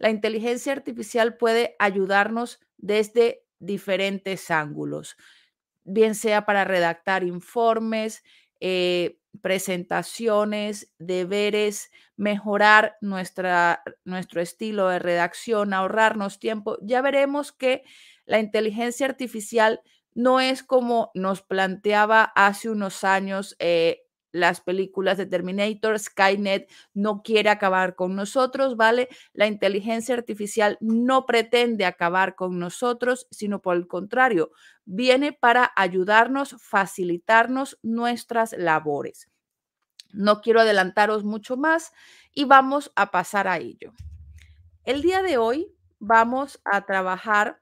la inteligencia artificial puede ayudarnos desde diferentes ángulos, bien sea para redactar informes, eh, presentaciones, deberes, mejorar nuestra, nuestro estilo de redacción, ahorrarnos tiempo. Ya veremos que la inteligencia artificial no es como nos planteaba hace unos años eh, las películas de Terminator, Skynet no quiere acabar con nosotros, ¿vale? La inteligencia artificial no pretende acabar con nosotros, sino por el contrario, viene para ayudarnos, facilitarnos nuestras labores. No quiero adelantaros mucho más y vamos a pasar a ello. El día de hoy vamos a trabajar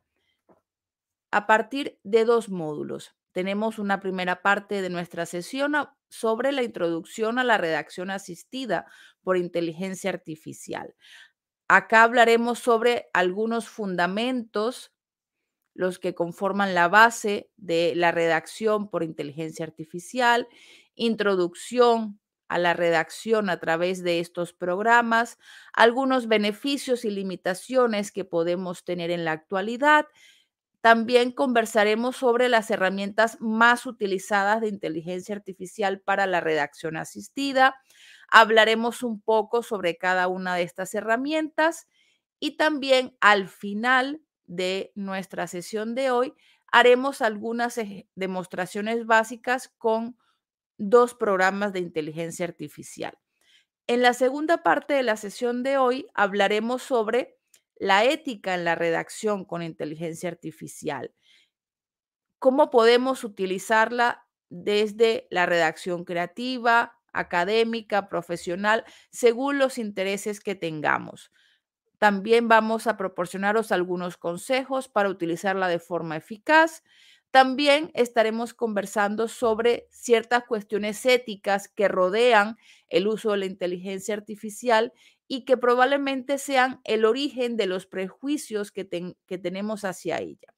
a partir de dos módulos. Tenemos una primera parte de nuestra sesión sobre la introducción a la redacción asistida por inteligencia artificial. Acá hablaremos sobre algunos fundamentos, los que conforman la base de la redacción por inteligencia artificial, introducción a la redacción a través de estos programas, algunos beneficios y limitaciones que podemos tener en la actualidad también conversaremos sobre las herramientas más utilizadas de inteligencia artificial para la redacción asistida. Hablaremos un poco sobre cada una de estas herramientas y también al final de nuestra sesión de hoy haremos algunas demostraciones básicas con dos programas de inteligencia artificial. En la segunda parte de la sesión de hoy hablaremos sobre la ética en la redacción con inteligencia artificial. ¿Cómo podemos utilizarla desde la redacción creativa, académica, profesional, según los intereses que tengamos? También vamos a proporcionaros algunos consejos para utilizarla de forma eficaz. También estaremos conversando sobre ciertas cuestiones éticas que rodean el uso de la inteligencia artificial y que probablemente sean el origen de los prejuicios que, tenemos hacia ella.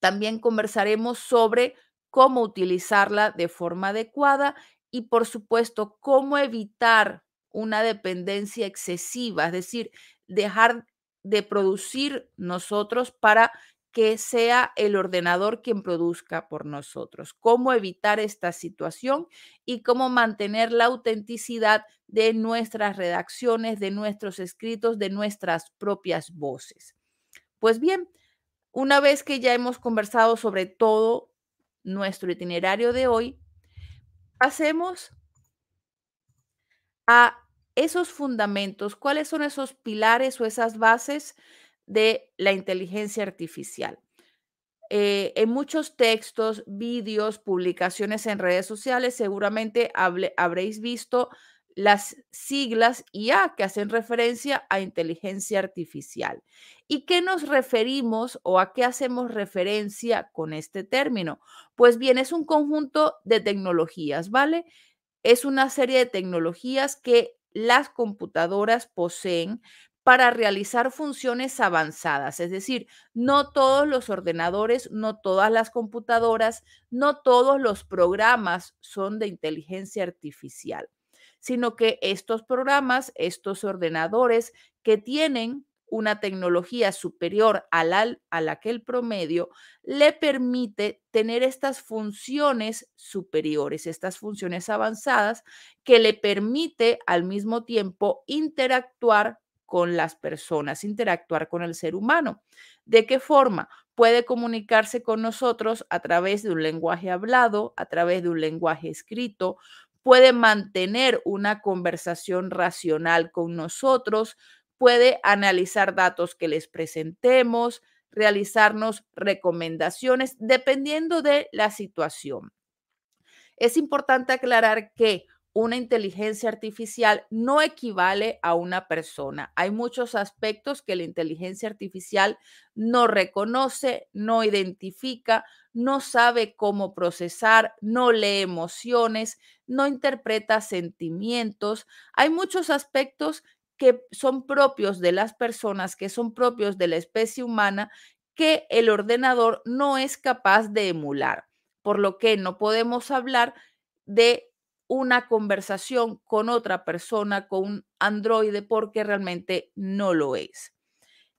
También conversaremos sobre cómo utilizarla de forma adecuada y, por supuesto, cómo evitar una dependencia excesiva, es decir, dejar de producir nosotros para que sea el ordenador quien produzca por nosotros. Cómo evitar esta situación y cómo mantener la autenticidad de nuestras redacciones, de nuestros escritos, de nuestras propias voces. Pues bien, una vez que ya hemos conversado sobre todo nuestro itinerario de hoy, pasemos a esos fundamentos, cuáles son esos pilares o esas bases de la inteligencia artificial. Eh, en muchos textos, vídeos, publicaciones en redes sociales, seguramente habréis visto las siglas IA que hacen referencia a inteligencia artificial. ¿Y qué nos referimos o a qué hacemos referencia con este término? Pues bien, es un conjunto de tecnologías, ¿vale? Es una serie de tecnologías que las computadoras poseen para realizar funciones avanzadas. Es decir, no todos los ordenadores, no todas las computadoras, no todos los programas son de inteligencia artificial, sino que estos programas, estos ordenadores que tienen una tecnología superior a la, a la que el promedio le permite tener estas funciones superiores, estas funciones avanzadas que le permite al mismo tiempo interactuar con las personas, interactuar con el ser humano. ¿De qué forma? Puede comunicarse con nosotros a través de un lenguaje hablado, a través de un lenguaje escrito, puede mantener una conversación racional con nosotros, puede analizar datos que les presentemos, realizarnos recomendaciones, dependiendo de la situación. Es importante aclarar que una inteligencia artificial no equivale a una persona. Hay muchos aspectos que la inteligencia artificial no reconoce, no identifica, no sabe cómo procesar, no lee emociones, no interpreta sentimientos. Hay muchos aspectos que son propios de las personas, que son propios de la especie humana, que el ordenador no es capaz de emular, por lo que no podemos hablar de una conversación con otra persona, con un androide, porque realmente no lo es.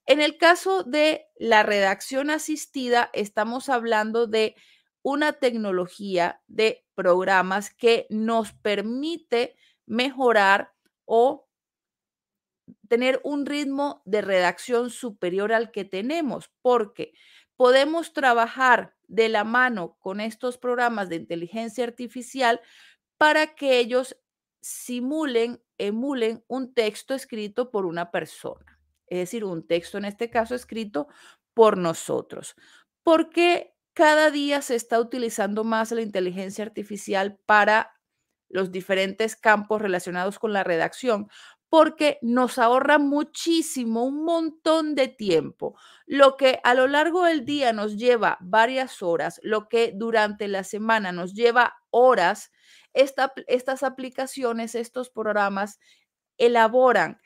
En el caso de la redacción asistida, estamos hablando de una tecnología de programas que nos permite mejorar o tener un ritmo de redacción superior al que tenemos, porque podemos trabajar de la mano con estos programas de inteligencia artificial para que ellos simulen, emulen un texto escrito por una persona, es decir, un texto en este caso escrito por nosotros. Porque cada día se está utilizando más la inteligencia artificial para los diferentes campos relacionados con la redacción, porque nos ahorra muchísimo, un montón de tiempo. Lo que a lo largo del día nos lleva varias horas, lo que durante la semana nos lleva horas, estas aplicaciones, estos programas elaboran,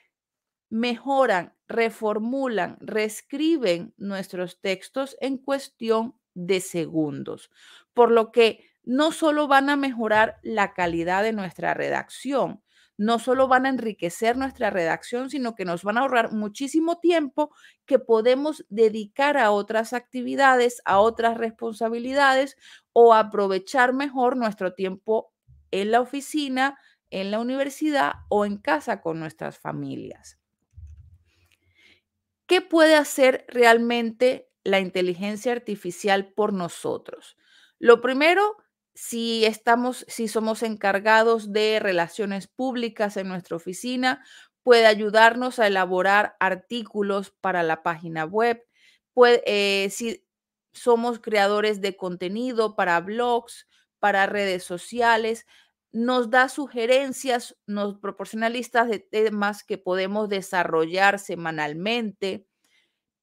mejoran, reformulan, reescriben nuestros textos en cuestión de segundos. Por lo que no solo van a mejorar la calidad de nuestra redacción, no solo van a enriquecer nuestra redacción, sino que nos van a ahorrar muchísimo tiempo que podemos dedicar a otras actividades, a otras responsabilidades o aprovechar mejor nuestro tiempo en la oficina, en la universidad o en casa con nuestras familias. ¿Qué puede hacer realmente la inteligencia artificial por nosotros? Lo primero si estamos, si somos encargados de relaciones públicas en nuestra oficina, puede ayudarnos a elaborar artículos para la página web. Puede, eh, si somos creadores de contenido para blogs, para redes sociales, nos da sugerencias, nos proporciona listas de temas que podemos desarrollar semanalmente.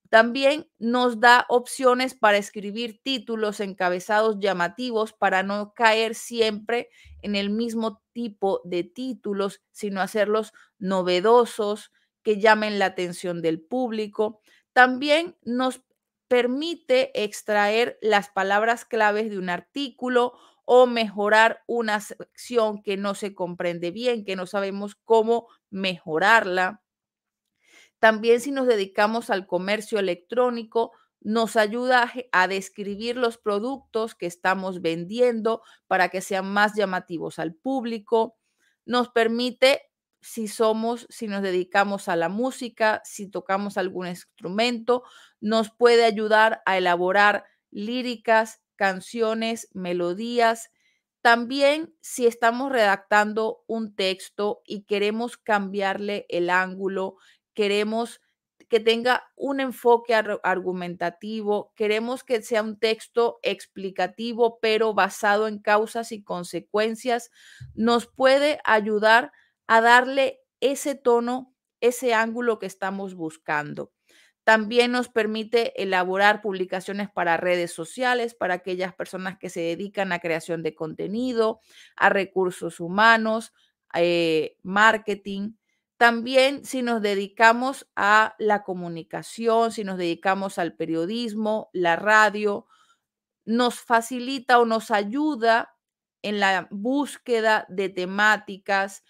También nos da opciones para escribir títulos encabezados llamativos para no caer siempre en el mismo tipo de títulos, sino hacerlos novedosos, que llamen la atención del público. También nos permite extraer las palabras claves de un artículo o mejorar una sección que no se comprende bien, que no sabemos cómo mejorarla. También si nos dedicamos al comercio electrónico, nos ayuda a describir los productos que estamos vendiendo para que sean más llamativos al público. Nos permite, si somos, si nos dedicamos a la música, si tocamos algún instrumento, nos puede ayudar a elaborar líricas, canciones, melodías. También si estamos redactando un texto y queremos cambiarle el ángulo, queremos que tenga un enfoque argumentativo, queremos que sea un texto explicativo, pero basado en causas y consecuencias, nos puede ayudar a darle ese tono, ese ángulo que estamos buscando. También nos permite elaborar publicaciones para redes sociales, para aquellas personas que se dedican a creación de contenido, a recursos humanos, eh, marketing. También si nos dedicamos a la comunicación, si nos dedicamos al periodismo, la radio, nos facilita o nos ayuda en la búsqueda de temáticas,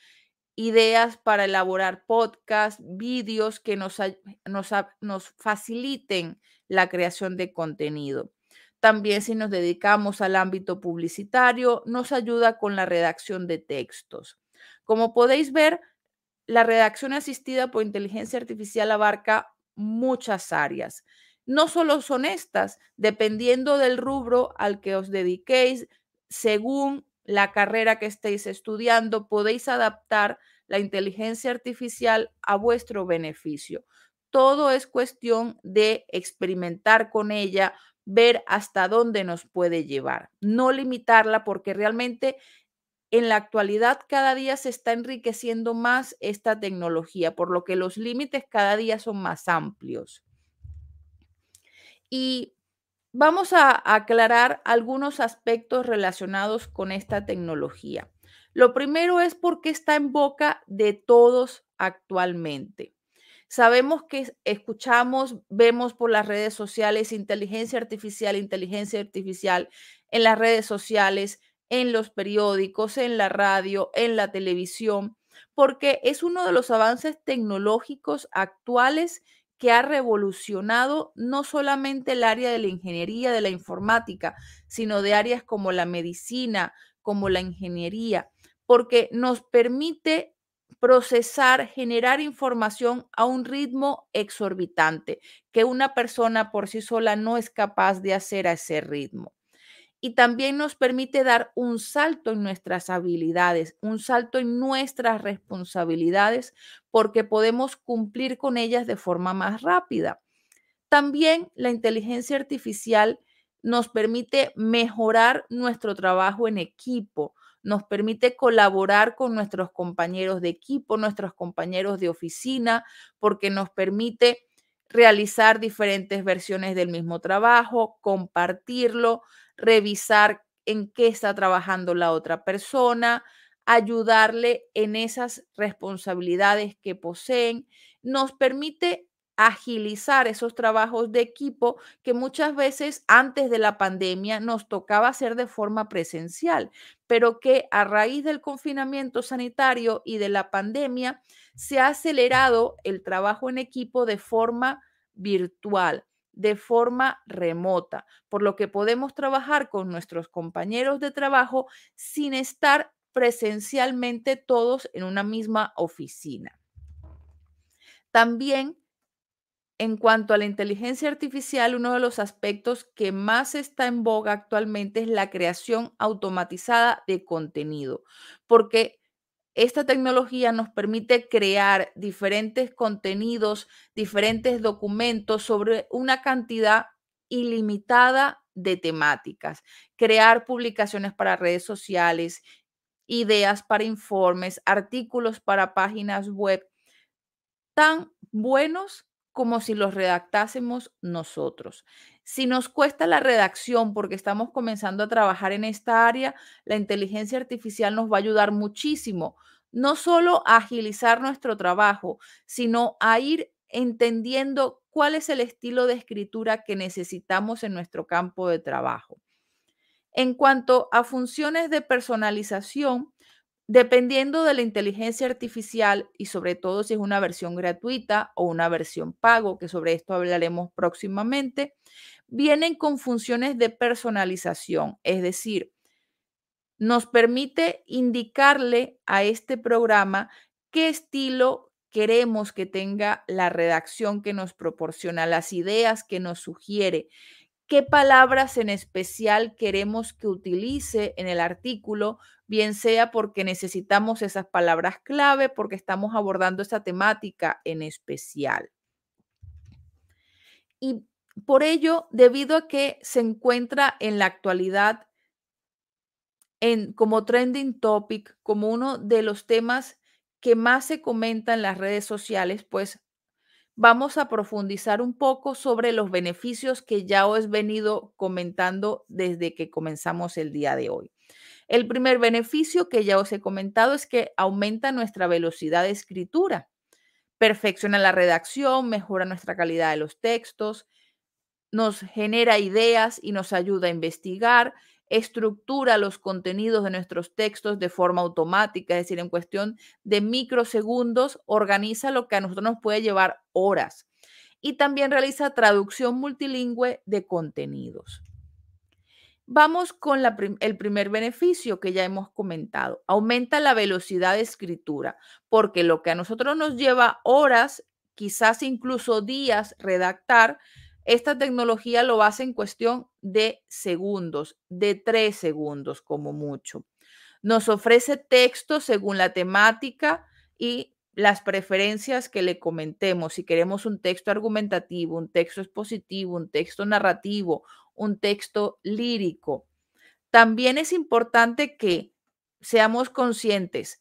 ideas para elaborar podcasts, vídeos que nos, nos, nos faciliten la creación de contenido. También si nos dedicamos al ámbito publicitario, nos ayuda con la redacción de textos. Como podéis ver, la redacción asistida por inteligencia artificial abarca muchas áreas. No solo son estas, dependiendo del rubro al que os dediquéis, según la carrera que estéis estudiando, podéis adaptar la inteligencia artificial a vuestro beneficio. Todo es cuestión de experimentar con ella, ver hasta dónde nos puede llevar, no limitarla porque realmente en la actualidad cada día se está enriqueciendo más esta tecnología, por lo que los límites cada día son más amplios. Y vamos a aclarar algunos aspectos relacionados con esta tecnología. Lo primero es porque está en boca de todos actualmente. Sabemos que escuchamos, vemos por las redes sociales inteligencia artificial, inteligencia artificial en las redes sociales, en los periódicos, en la radio, en la televisión, porque es uno de los avances tecnológicos actuales que ha revolucionado no solamente el área de la ingeniería, de la informática, sino de áreas como la medicina, como la ingeniería, porque nos permite procesar, generar información a un ritmo exorbitante, que una persona por sí sola no es capaz de hacer a ese ritmo. Y también nos permite dar un salto en nuestras habilidades, un salto en nuestras responsabilidades, porque podemos cumplir con ellas de forma más rápida. También la inteligencia artificial nos permite mejorar nuestro trabajo en equipo, nos permite colaborar con nuestros compañeros de equipo, nuestros compañeros de oficina, porque nos permite realizar diferentes versiones del mismo trabajo, compartirlo, revisar en qué está trabajando la otra persona, ayudarle en esas responsabilidades que poseen, nos permite agilizar esos trabajos de equipo que muchas veces antes de la pandemia nos tocaba hacer de forma presencial, pero que a raíz del confinamiento sanitario y de la pandemia se ha acelerado el trabajo en equipo de forma virtual de forma remota, por lo que podemos trabajar con nuestros compañeros de trabajo sin estar presencialmente todos en una misma oficina. También en cuanto a la inteligencia artificial, uno de los aspectos que más está en boga actualmente es la creación automatizada de contenido, porque esta tecnología nos permite crear diferentes contenidos, diferentes documentos sobre una cantidad ilimitada de temáticas, crear publicaciones para redes sociales, ideas para informes, artículos para páginas web, tan buenos como si los redactásemos nosotros. Si nos cuesta la redacción porque estamos comenzando a trabajar en esta área, la inteligencia artificial nos va a ayudar muchísimo, no solo a agilizar nuestro trabajo, sino a ir entendiendo cuál es el estilo de escritura que necesitamos en nuestro campo de trabajo. En cuanto a funciones de personalización, Dependiendo de la inteligencia artificial y sobre todo si es una versión gratuita o una versión pago, que sobre esto hablaremos próximamente, vienen con funciones de personalización, es decir, nos permite indicarle a este programa qué estilo queremos que tenga la redacción que nos proporciona, las ideas que nos sugiere, qué palabras en especial queremos que utilice en el artículo, bien sea porque necesitamos esas palabras clave, porque estamos abordando esa temática en especial. Y por ello, debido a que se encuentra en la actualidad en, como trending topic, como uno de los temas que más se comenta en las redes sociales, pues vamos a profundizar un poco sobre los beneficios que ya os he venido comentando desde que comenzamos el día de hoy. El primer beneficio que ya os he comentado es que aumenta nuestra velocidad de escritura, perfecciona la redacción, mejora nuestra calidad de los textos, nos genera ideas y nos ayuda a investigar estructura los contenidos de nuestros textos de forma automática, es decir, en cuestión de microsegundos, organiza lo que a nosotros nos puede llevar horas. Y también realiza traducción multilingüe de contenidos. Vamos con el primer beneficio que ya hemos comentado. Aumenta la velocidad de escritura, porque lo que a nosotros nos lleva horas, quizás incluso días redactar, esta tecnología lo hace en cuestión de segundos, de tres segundos como mucho. Nos ofrece texto según la temática y las preferencias que le comentemos. Si queremos un texto argumentativo, un texto expositivo, un texto narrativo, un texto lírico. También es importante que seamos conscientes.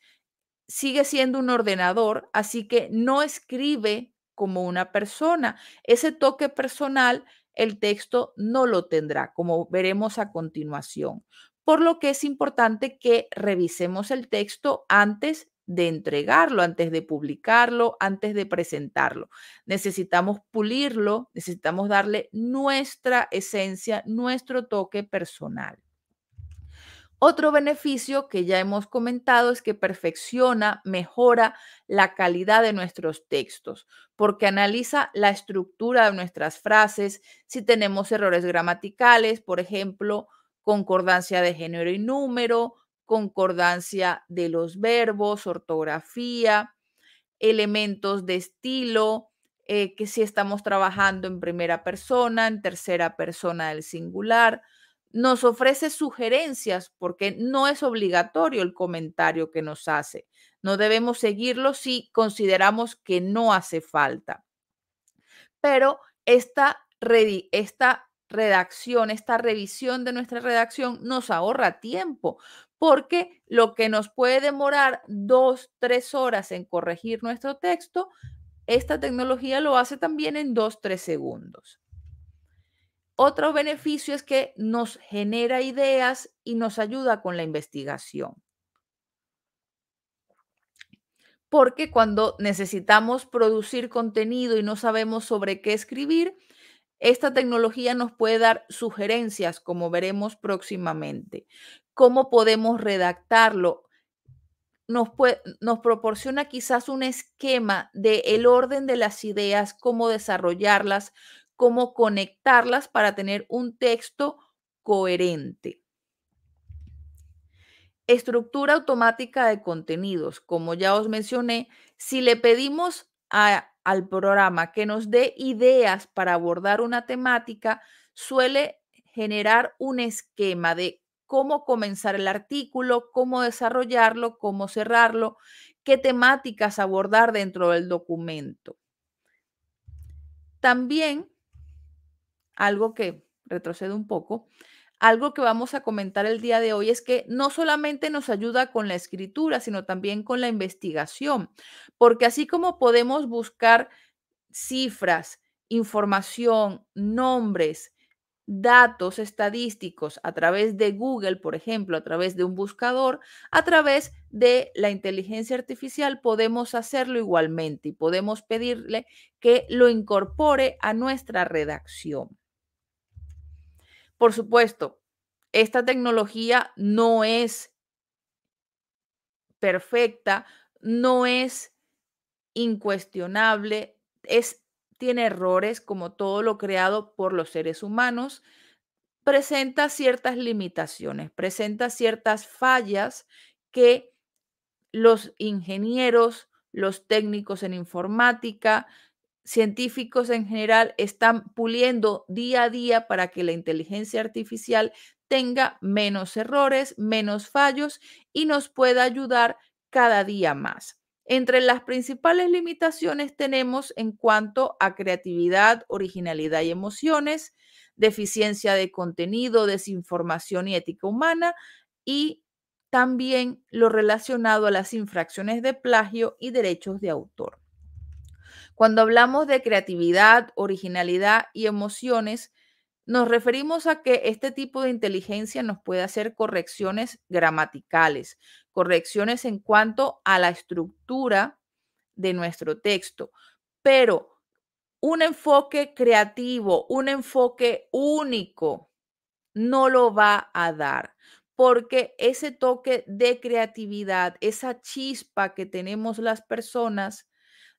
Sigue siendo un ordenador, así que no escribe como una persona. Ese toque personal, el texto no lo tendrá, como veremos a continuación. Por lo que es importante que revisemos el texto antes de entregarlo, antes de publicarlo, antes de presentarlo. Necesitamos pulirlo, necesitamos darle nuestra esencia, nuestro toque personal. Otro beneficio que ya hemos comentado es que perfecciona, mejora la calidad de nuestros textos, porque analiza la estructura de nuestras frases, si tenemos errores gramaticales, por ejemplo, concordancia de género y número, concordancia de los verbos, ortografía, elementos de estilo, eh, que si estamos trabajando en primera persona, en tercera persona del singular, nos ofrece sugerencias porque no es obligatorio el comentario que nos hace. No debemos seguirlo si consideramos que no hace falta. Pero esta, esta redacción, esta revisión de nuestra redacción nos ahorra tiempo porque lo que nos puede demorar dos, tres horas en corregir nuestro texto, esta tecnología lo hace también en dos, tres segundos. Otro beneficio es que nos genera ideas y nos ayuda con la investigación. Porque cuando necesitamos producir contenido y no sabemos sobre qué escribir, esta tecnología nos puede dar sugerencias, como veremos próximamente. ¿Cómo podemos redactarlo? Nos, nos proporciona quizás un esquema del el orden de las ideas, cómo desarrollarlas, cómo conectarlas para tener un texto coherente. Estructura automática de contenidos. Como ya os mencioné, si le pedimos al programa que nos dé ideas para abordar una temática, suele generar un esquema de cómo comenzar el artículo, cómo desarrollarlo, cómo cerrarlo, qué temáticas abordar dentro del documento. También algo que retrocede un poco, algo que vamos a comentar el día de hoy es que no solamente nos ayuda con la escritura, sino también con la investigación, porque así como podemos buscar cifras, información, nombres, datos estadísticos a través de Google, por ejemplo, a través de un buscador, a través de la inteligencia artificial podemos hacerlo igualmente y podemos pedirle que lo incorpore a nuestra redacción. Por supuesto, esta tecnología no es perfecta, no es incuestionable, es, tiene errores como todo lo creado por los seres humanos, presenta ciertas limitaciones, presenta ciertas fallas que los ingenieros, los técnicos en informática, científicos en general están puliendo día a día para que la inteligencia artificial tenga menos errores, menos fallos y nos pueda ayudar cada día más. Entre las principales limitaciones tenemos en cuanto a creatividad, originalidad y emociones, deficiencia de contenido, desinformación y ética humana y también lo relacionado a las infracciones de plagio y derechos de autor. Cuando hablamos de creatividad, originalidad y emociones, nos referimos a que este tipo de inteligencia nos puede hacer correcciones gramaticales, correcciones en cuanto a la estructura de nuestro texto, pero un enfoque creativo, un enfoque único, no lo va a dar, porque ese toque de creatividad, esa chispa que tenemos las personas,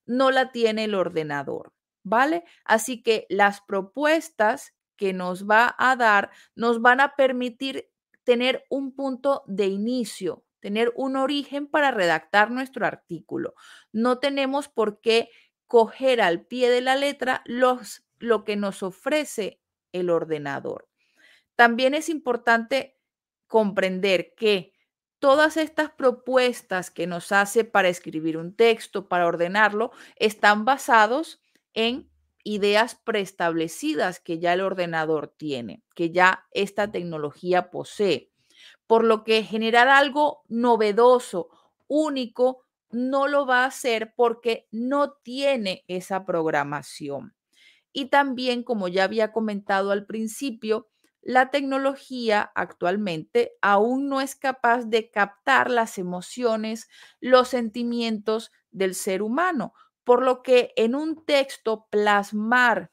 no la tiene el ordenador, ¿vale? Así que las propuestas que nos va a dar nos van a permitir tener un punto de inicio, tener un origen para redactar nuestro artículo. No tenemos por qué coger al pie de la letra los, lo que nos ofrece el ordenador. También es importante comprender que todas estas propuestas que nos hace para escribir un texto, para ordenarlo, están basados en ideas preestablecidas que ya el ordenador tiene, que ya esta tecnología posee. Por lo que generar algo novedoso, único, no lo va a hacer porque no tiene esa programación. Y también, como ya había comentado al principio, la tecnología actualmente aún no es capaz de captar las emociones, los sentimientos del ser humano, por lo que en un texto plasmar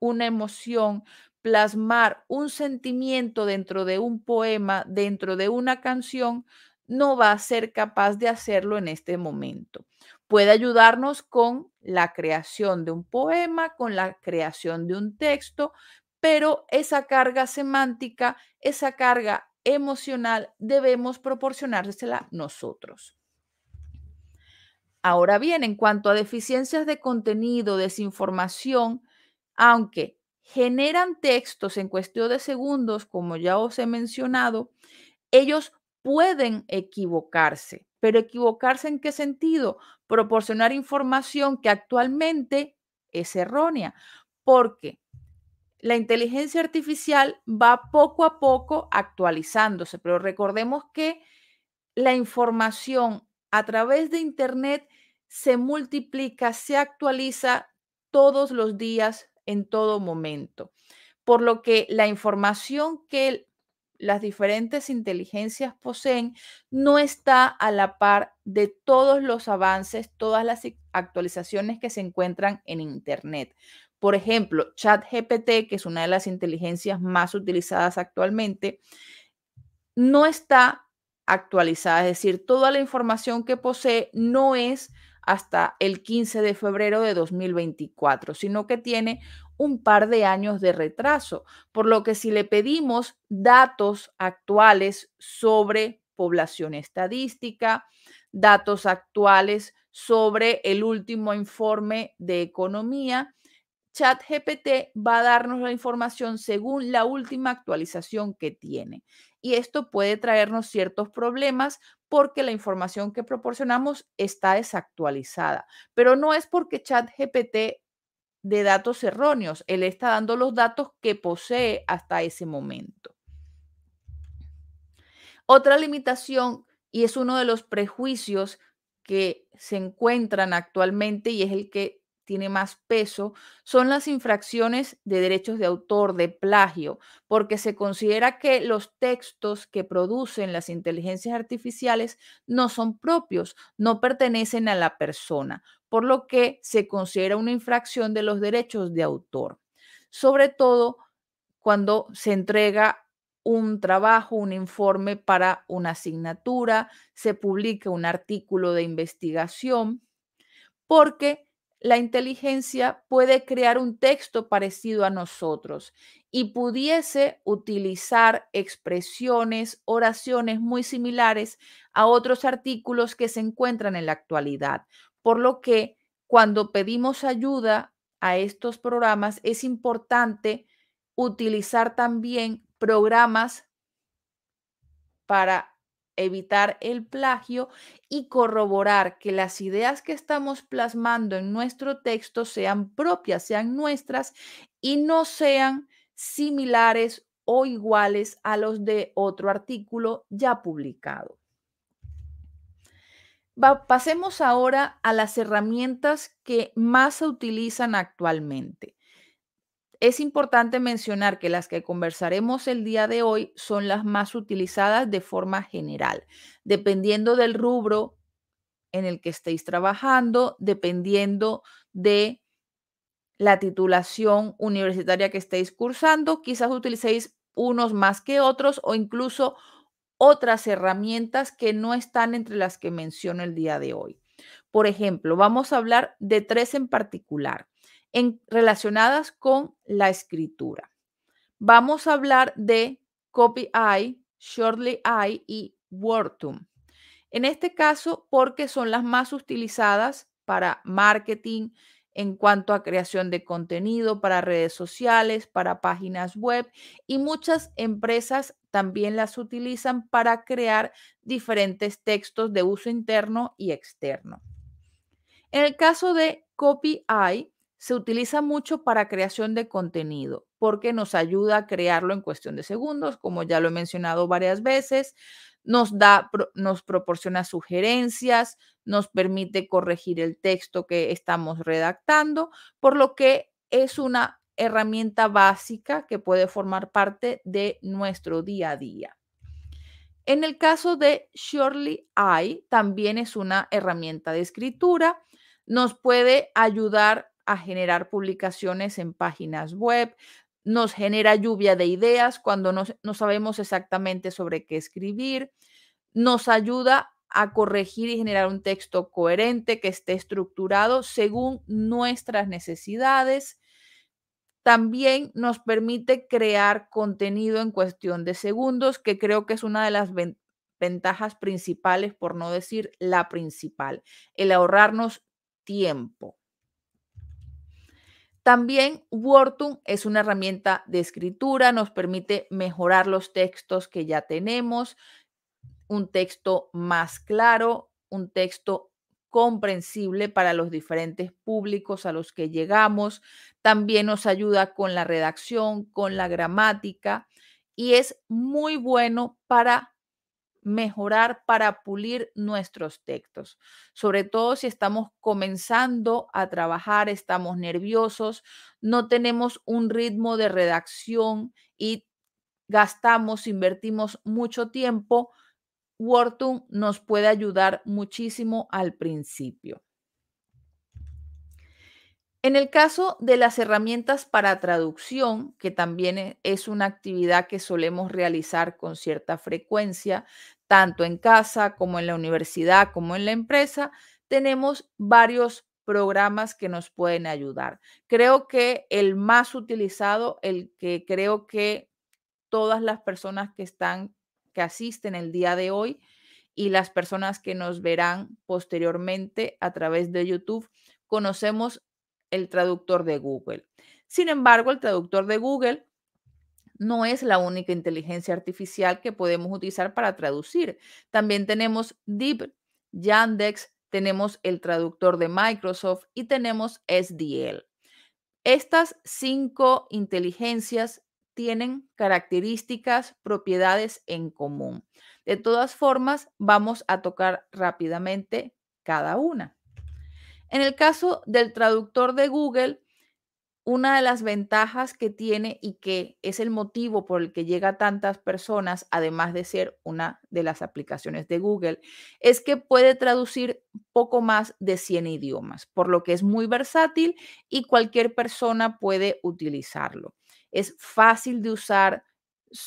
una emoción, plasmar un sentimiento dentro de un poema, dentro de una canción, no va a ser capaz de hacerlo en este momento. Puede ayudarnos con la creación de un poema, con la creación de un texto, pero esa carga semántica, esa carga emocional, debemos proporcionársela nosotros. Ahora bien, en cuanto a deficiencias de contenido, desinformación, aunque generan textos en cuestión de segundos, como ya os he mencionado, ellos pueden equivocarse. Pero equivocarse en qué sentido? Proporcionar información que actualmente es errónea, porque la inteligencia artificial va poco a poco actualizándose, pero recordemos que la información a través de Internet se multiplica, se actualiza todos los días, en todo momento. Por lo que la información que las diferentes inteligencias poseen no está a la par de todos los avances, todas las actualizaciones que se encuentran en Internet. Por ejemplo, ChatGPT, que es una de las inteligencias más utilizadas actualmente, no está actualizada, es decir, toda la información que posee no es hasta el 15 de febrero de 2024, sino que tiene un par de años de retraso, por lo que si le pedimos datos actuales sobre población estadística, datos actuales sobre el último informe de economía, ChatGPT va a darnos la información según la última actualización que tiene. Y esto puede traernos ciertos problemas porque la información que proporcionamos está desactualizada. Pero no es porque ChatGPT de datos erróneos, él está dando los datos que posee hasta ese momento. Otra limitación, y es uno de los prejuicios que se encuentran actualmente y es el que tiene más peso son las infracciones de derechos de autor, de plagio, porque se considera que los textos que producen las inteligencias artificiales no son propios, no pertenecen a la persona, por lo que se considera una infracción de los derechos de autor. Sobre todo cuando se entrega un trabajo, un informe para una asignatura, se publica un artículo de investigación, porque la inteligencia puede crear un texto parecido a nosotros y pudiese utilizar expresiones, oraciones muy similares a otros artículos que se encuentran en la actualidad. Por lo que cuando pedimos ayuda a estos programas es importante utilizar también programas para evitar el plagio y corroborar que las ideas que estamos plasmando en nuestro texto sean propias, sean nuestras y no sean similares o iguales a los de otro artículo ya publicado. pasemos ahora a las herramientas que más se utilizan actualmente. Es importante mencionar que las que conversaremos el día de hoy son las más utilizadas de forma general, dependiendo del rubro en el que estéis trabajando, dependiendo de la titulación universitaria que estéis cursando, quizás utilicéis unos más que otros o incluso otras herramientas que no están entre las que menciono el día de hoy. Por ejemplo, vamos a hablar de tres en particular relacionadas con la escritura. Vamos a hablar de CopyEye, Shortly Eye y Wordtum. En este caso, porque son las más utilizadas para marketing en cuanto a creación de contenido para redes sociales, para páginas web y muchas empresas también las utilizan para crear diferentes textos de uso interno y externo. En el caso de CopyEye, se utiliza mucho para creación de contenido porque nos ayuda a crearlo en cuestión de segundos, como ya lo he mencionado varias veces, nos da nos proporciona sugerencias, nos permite corregir el texto que estamos redactando, por lo que es una herramienta básica que puede formar parte de nuestro día a día. En el caso de Surely I, también es una herramienta de escritura, nos puede ayudar a generar publicaciones en páginas web, nos genera lluvia de ideas cuando no, no sabemos exactamente sobre qué escribir, nos ayuda a corregir y generar un texto coherente que esté estructurado según nuestras necesidades. También nos permite crear contenido en cuestión de segundos, que creo que es una de las ventajas principales, por no decir la principal, el ahorrarnos tiempo. También Wordtum es una herramienta de escritura, nos permite mejorar los textos que ya tenemos, un texto más claro, un texto comprensible para los diferentes públicos a los que llegamos. También nos ayuda con la redacción, con la gramática y es muy bueno para mejorar, para pulir nuestros textos, sobre todo si estamos comenzando a trabajar, estamos nerviosos, no tenemos un ritmo de redacción y gastamos, invertimos mucho tiempo Wordtum nos puede ayudar muchísimo al principio. En el caso de las herramientas para traducción, que también e, es una actividad que solemos realizar con cierta frecuencia, tanto en casa como en la universidad, como en la empresa, tenemos varios programas que nos pueden ayudar. Creo que el más utilizado, el que creo que todas las personas que están que asisten el día de hoy y las personas que nos verán posteriormente a través de YouTube, conocemos el traductor de Google. Sin embargo, el traductor de Google no es la única inteligencia artificial que podemos utilizar para traducir. También tenemos Deep, Yandex, tenemos el traductor de Microsoft y tenemos SDL. Estas cinco inteligencias tienen características, propiedades en común. De todas formas, vamos a tocar rápidamente cada una. En el caso del traductor de Google, una de las ventajas que tiene y que es el motivo por el que llega a tantas personas, además de ser una de las aplicaciones de Google, es que puede traducir poco más de 100 idiomas, por lo que es muy versátil y cualquier persona puede utilizarlo. Es fácil de usar,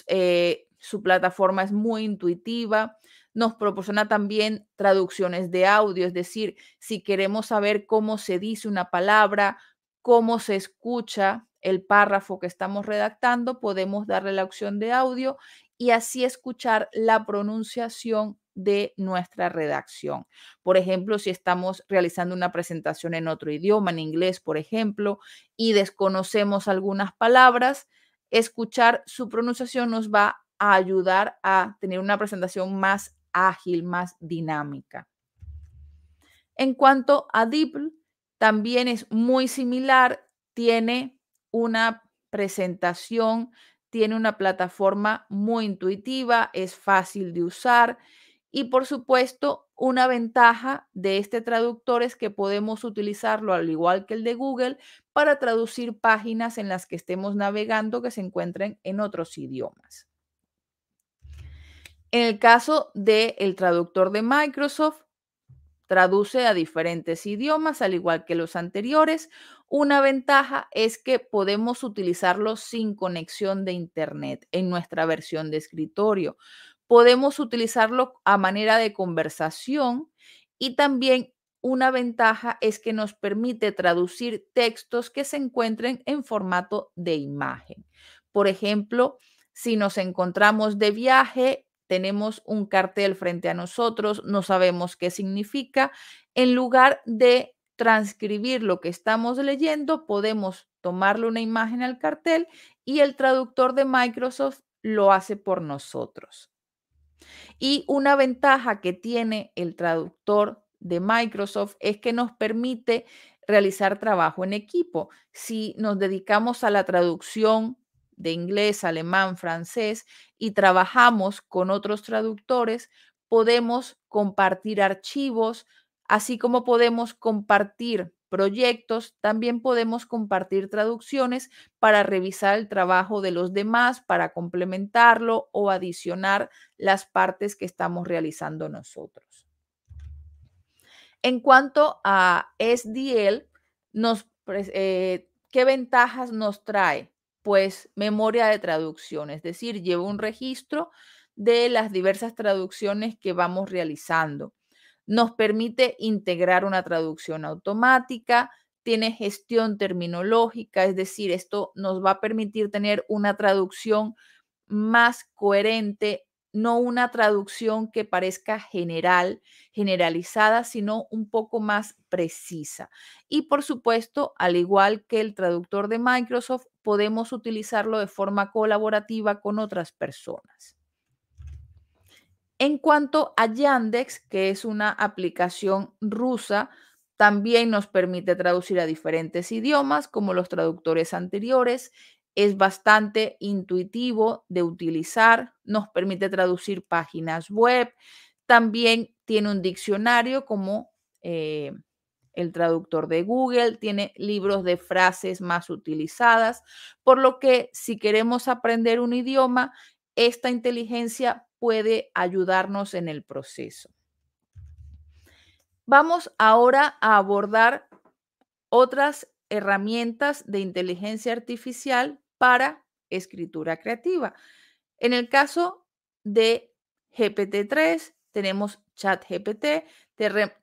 eh, su plataforma es muy intuitiva, nos proporciona también traducciones de audio, es decir, si queremos saber cómo se dice una palabra, cómo se escucha el párrafo que estamos redactando, podemos darle la opción de audio y así escuchar la pronunciación de nuestra redacción. Por ejemplo, si estamos realizando una presentación en otro idioma, en inglés, por ejemplo, y desconocemos algunas palabras, escuchar su pronunciación nos va a ayudar a tener una presentación más ágil, más dinámica. En cuanto a DeepL, también es muy similar, tiene una presentación, tiene una plataforma muy intuitiva, es fácil de usar y por supuesto, una ventaja de este traductor es que podemos utilizarlo al igual que el de Google para traducir páginas en las que estemos navegando que se encuentren en otros idiomas. En el caso del traductor de Microsoft, traduce a diferentes idiomas, al igual que los anteriores. Una ventaja es que podemos utilizarlo sin conexión de Internet en nuestra versión de escritorio podemos utilizarlo a manera de conversación y también una ventaja es que nos permite traducir textos que se encuentren en formato de imagen. Por ejemplo, si nos encontramos de viaje, tenemos un cartel frente a nosotros, no sabemos qué significa, en lugar de transcribir lo que estamos leyendo, podemos tomarle una imagen al cartel y el traductor de Microsoft lo hace por nosotros. Y una ventaja que tiene el traductor de Microsoft es que nos permite realizar trabajo en equipo. Si nos dedicamos a la traducción de inglés, alemán, francés y trabajamos con otros traductores, podemos compartir archivos, así como podemos compartir proyectos, también podemos compartir traducciones para revisar el trabajo de los demás, para complementarlo o adicionar las partes que estamos realizando nosotros. En cuanto a SDL, eh, ¿qué ventajas nos trae? Pues memoria de traducción, es decir, lleva un registro de las diversas traducciones que vamos realizando. Nos permite integrar una traducción automática, tiene gestión terminológica, es decir, esto nos va a permitir tener una traducción más coherente, no una traducción que parezca general, generalizada, sino un poco más precisa. Y por supuesto, al igual que el traductor de Microsoft, podemos utilizarlo de forma colaborativa con otras personas. En cuanto a Yandex, que es una aplicación rusa, también nos permite traducir a diferentes idiomas, como los traductores anteriores. Es bastante intuitivo de utilizar, nos permite traducir páginas web. También tiene un diccionario como eh, el traductor de Google, tiene libros de frases más utilizadas, por lo que si queremos aprender un idioma, esta inteligencia puede ayudarnos en el proceso. Vamos ahora a abordar otras herramientas de inteligencia artificial para escritura creativa. En el caso de GPT-3, tenemos ChatGPT,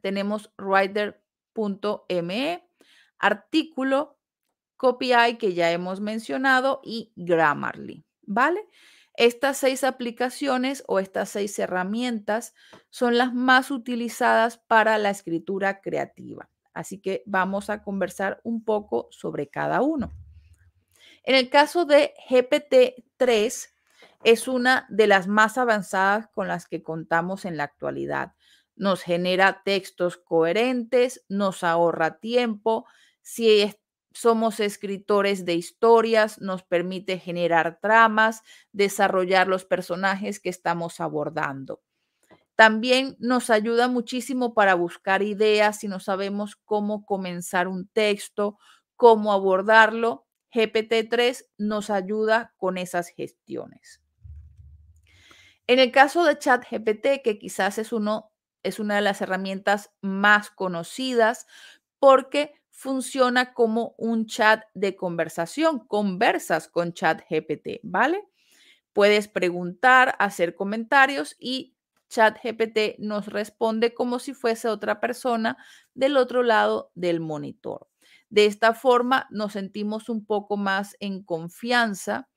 tenemos Writer.me, artículo, CopyEye que ya hemos mencionado y Grammarly, ¿vale? Estas seis aplicaciones o estas seis herramientas son las más utilizadas para la escritura creativa. Así que vamos a conversar un poco sobre cada uno. En el caso de GPT-3, es una de las más avanzadas con las que contamos en la actualidad. Nos genera textos coherentes, nos ahorra tiempo. Si somos escritores de historias, nos permite generar tramas, desarrollar los personajes que estamos abordando. También nos ayuda muchísimo para buscar ideas si no sabemos cómo comenzar un texto, cómo abordarlo. GPT-3 nos ayuda con esas gestiones. En el caso de ChatGPT, que quizás es, uno, es una de las herramientas más conocidas porque funciona como un chat de conversación, conversas con chat GPT, ¿vale? Puedes preguntar, hacer comentarios y chat GPT nos responde como si fuese otra persona del otro lado del monitor. De esta forma nos sentimos un poco más en confianza,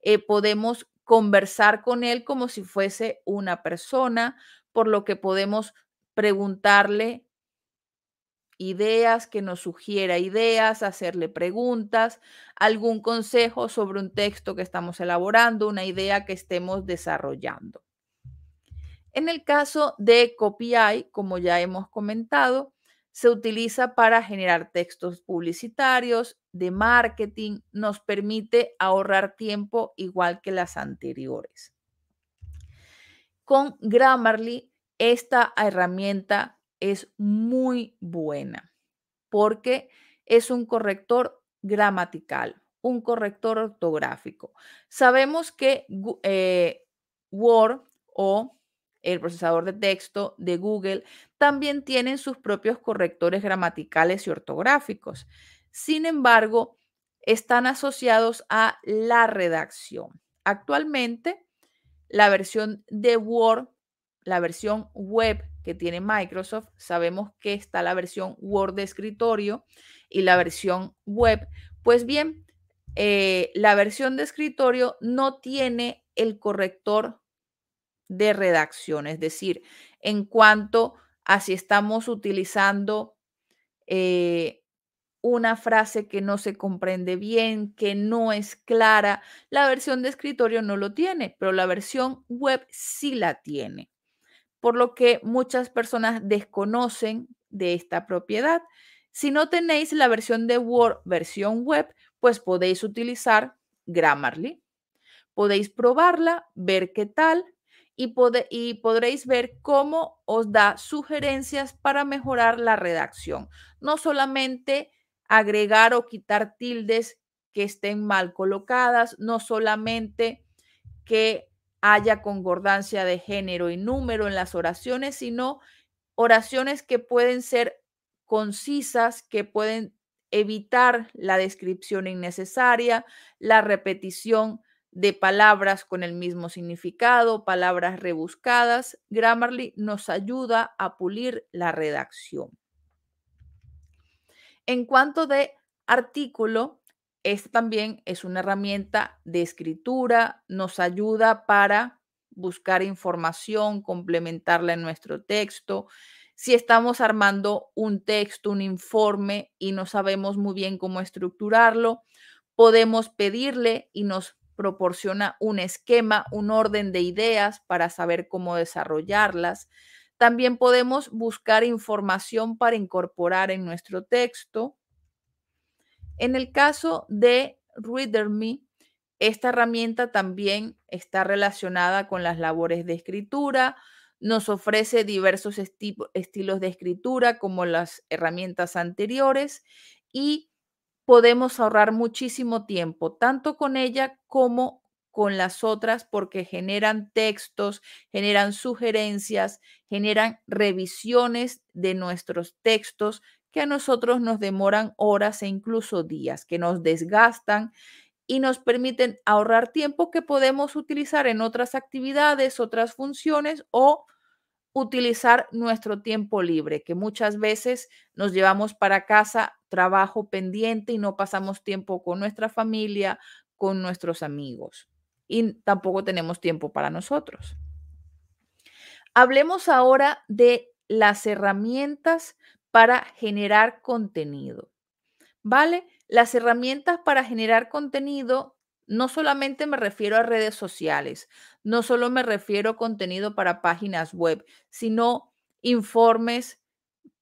eh, podemos conversar con él como si fuese una persona, por lo que podemos preguntarle ideas, que nos sugiera ideas, hacerle preguntas, algún consejo sobre un texto que estamos elaborando, una idea que estemos desarrollando. En el caso de CopyEye, como ya hemos comentado, se utiliza para generar textos publicitarios, de marketing, nos permite ahorrar tiempo igual que las anteriores. Con Grammarly, esta herramienta es muy buena porque es un corrector gramatical, un corrector ortográfico. Sabemos que eh, Word o el procesador de texto de Google también tienen sus propios correctores gramaticales y ortográficos. Sin embargo, están asociados a la redacción. Actualmente, la versión de Word, la versión web que tiene Microsoft, sabemos que está la versión Word de escritorio y la versión web. Pues bien, eh, la versión de escritorio no tiene el corrector de redacción, es decir, en cuanto a si estamos utilizando eh, una frase que no se comprende bien, que no es clara, la versión de escritorio no lo tiene, pero la versión web sí la tiene por lo que muchas personas desconocen de esta propiedad. Si no tenéis la versión de Word, versión web, pues podéis utilizar Grammarly. Podéis probarla, ver qué tal y, podréis ver cómo os da sugerencias para mejorar la redacción. No solamente agregar o quitar tildes que estén mal colocadas, no solamente que haya concordancia de género y número en las oraciones, sino oraciones que pueden ser concisas, que pueden evitar la descripción innecesaria, la repetición de palabras con el mismo significado, palabras rebuscadas. Grammarly nos ayuda a pulir la redacción. En cuanto de artículo, esta también es una herramienta de escritura, nos ayuda para buscar información, complementarla en nuestro texto. Si estamos armando un texto, un informe y no sabemos muy bien cómo estructurarlo, podemos pedirle y nos proporciona un esquema, un orden de ideas para saber cómo desarrollarlas. También podemos buscar información para incorporar en nuestro texto. En el caso de ReaderMe, esta herramienta también está relacionada con las labores de escritura, nos ofrece diversos estilos de escritura como las herramientas anteriores y podemos ahorrar muchísimo tiempo, tanto con ella como con las otras, porque generan textos, generan sugerencias, generan revisiones de nuestros textos que a nosotros nos demoran horas e incluso días, que nos desgastan y nos permiten ahorrar tiempo que podemos utilizar en otras actividades, otras funciones o utilizar nuestro tiempo libre, que muchas veces nos llevamos para casa trabajo pendiente y no pasamos tiempo con nuestra familia, con nuestros amigos y tampoco tenemos tiempo para nosotros. Hablemos ahora de las herramientas para generar contenido. ¿Vale? Las herramientas para generar contenido no solamente me refiero a redes sociales, no solo me refiero a contenido para páginas web, sino informes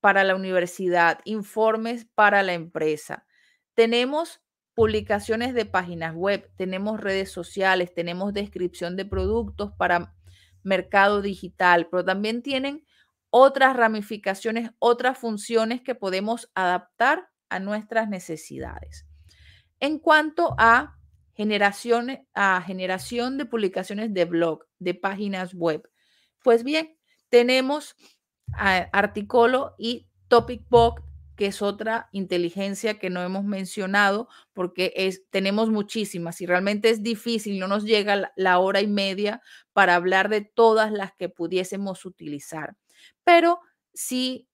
para la universidad, informes para la empresa. Tenemos publicaciones de páginas web, tenemos redes sociales, tenemos descripción de productos para mercado digital, pero también tienen otras ramificaciones, otras funciones que podemos adaptar a nuestras necesidades. En cuanto a generación, a generación de publicaciones de blog, de páginas web, pues bien, tenemos Articolo y TopicBox que es otra inteligencia que no hemos mencionado porque es, tenemos muchísimas y realmente es difícil, no nos llega la, hora y media para hablar de todas las que pudiésemos utilizar. Pero si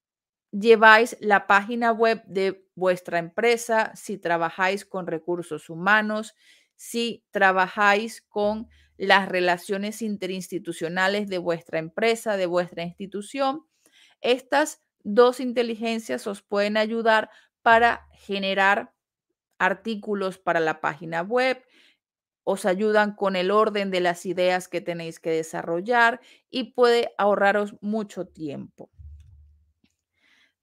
lleváis la página web de vuestra empresa, si trabajáis con recursos humanos, si trabajáis con las relaciones interinstitucionales de vuestra empresa, de vuestra institución, estas dos inteligencias os pueden ayudar para generar artículos para la página web, os ayudan con el orden de las ideas que tenéis que desarrollar y puede ahorraros mucho tiempo.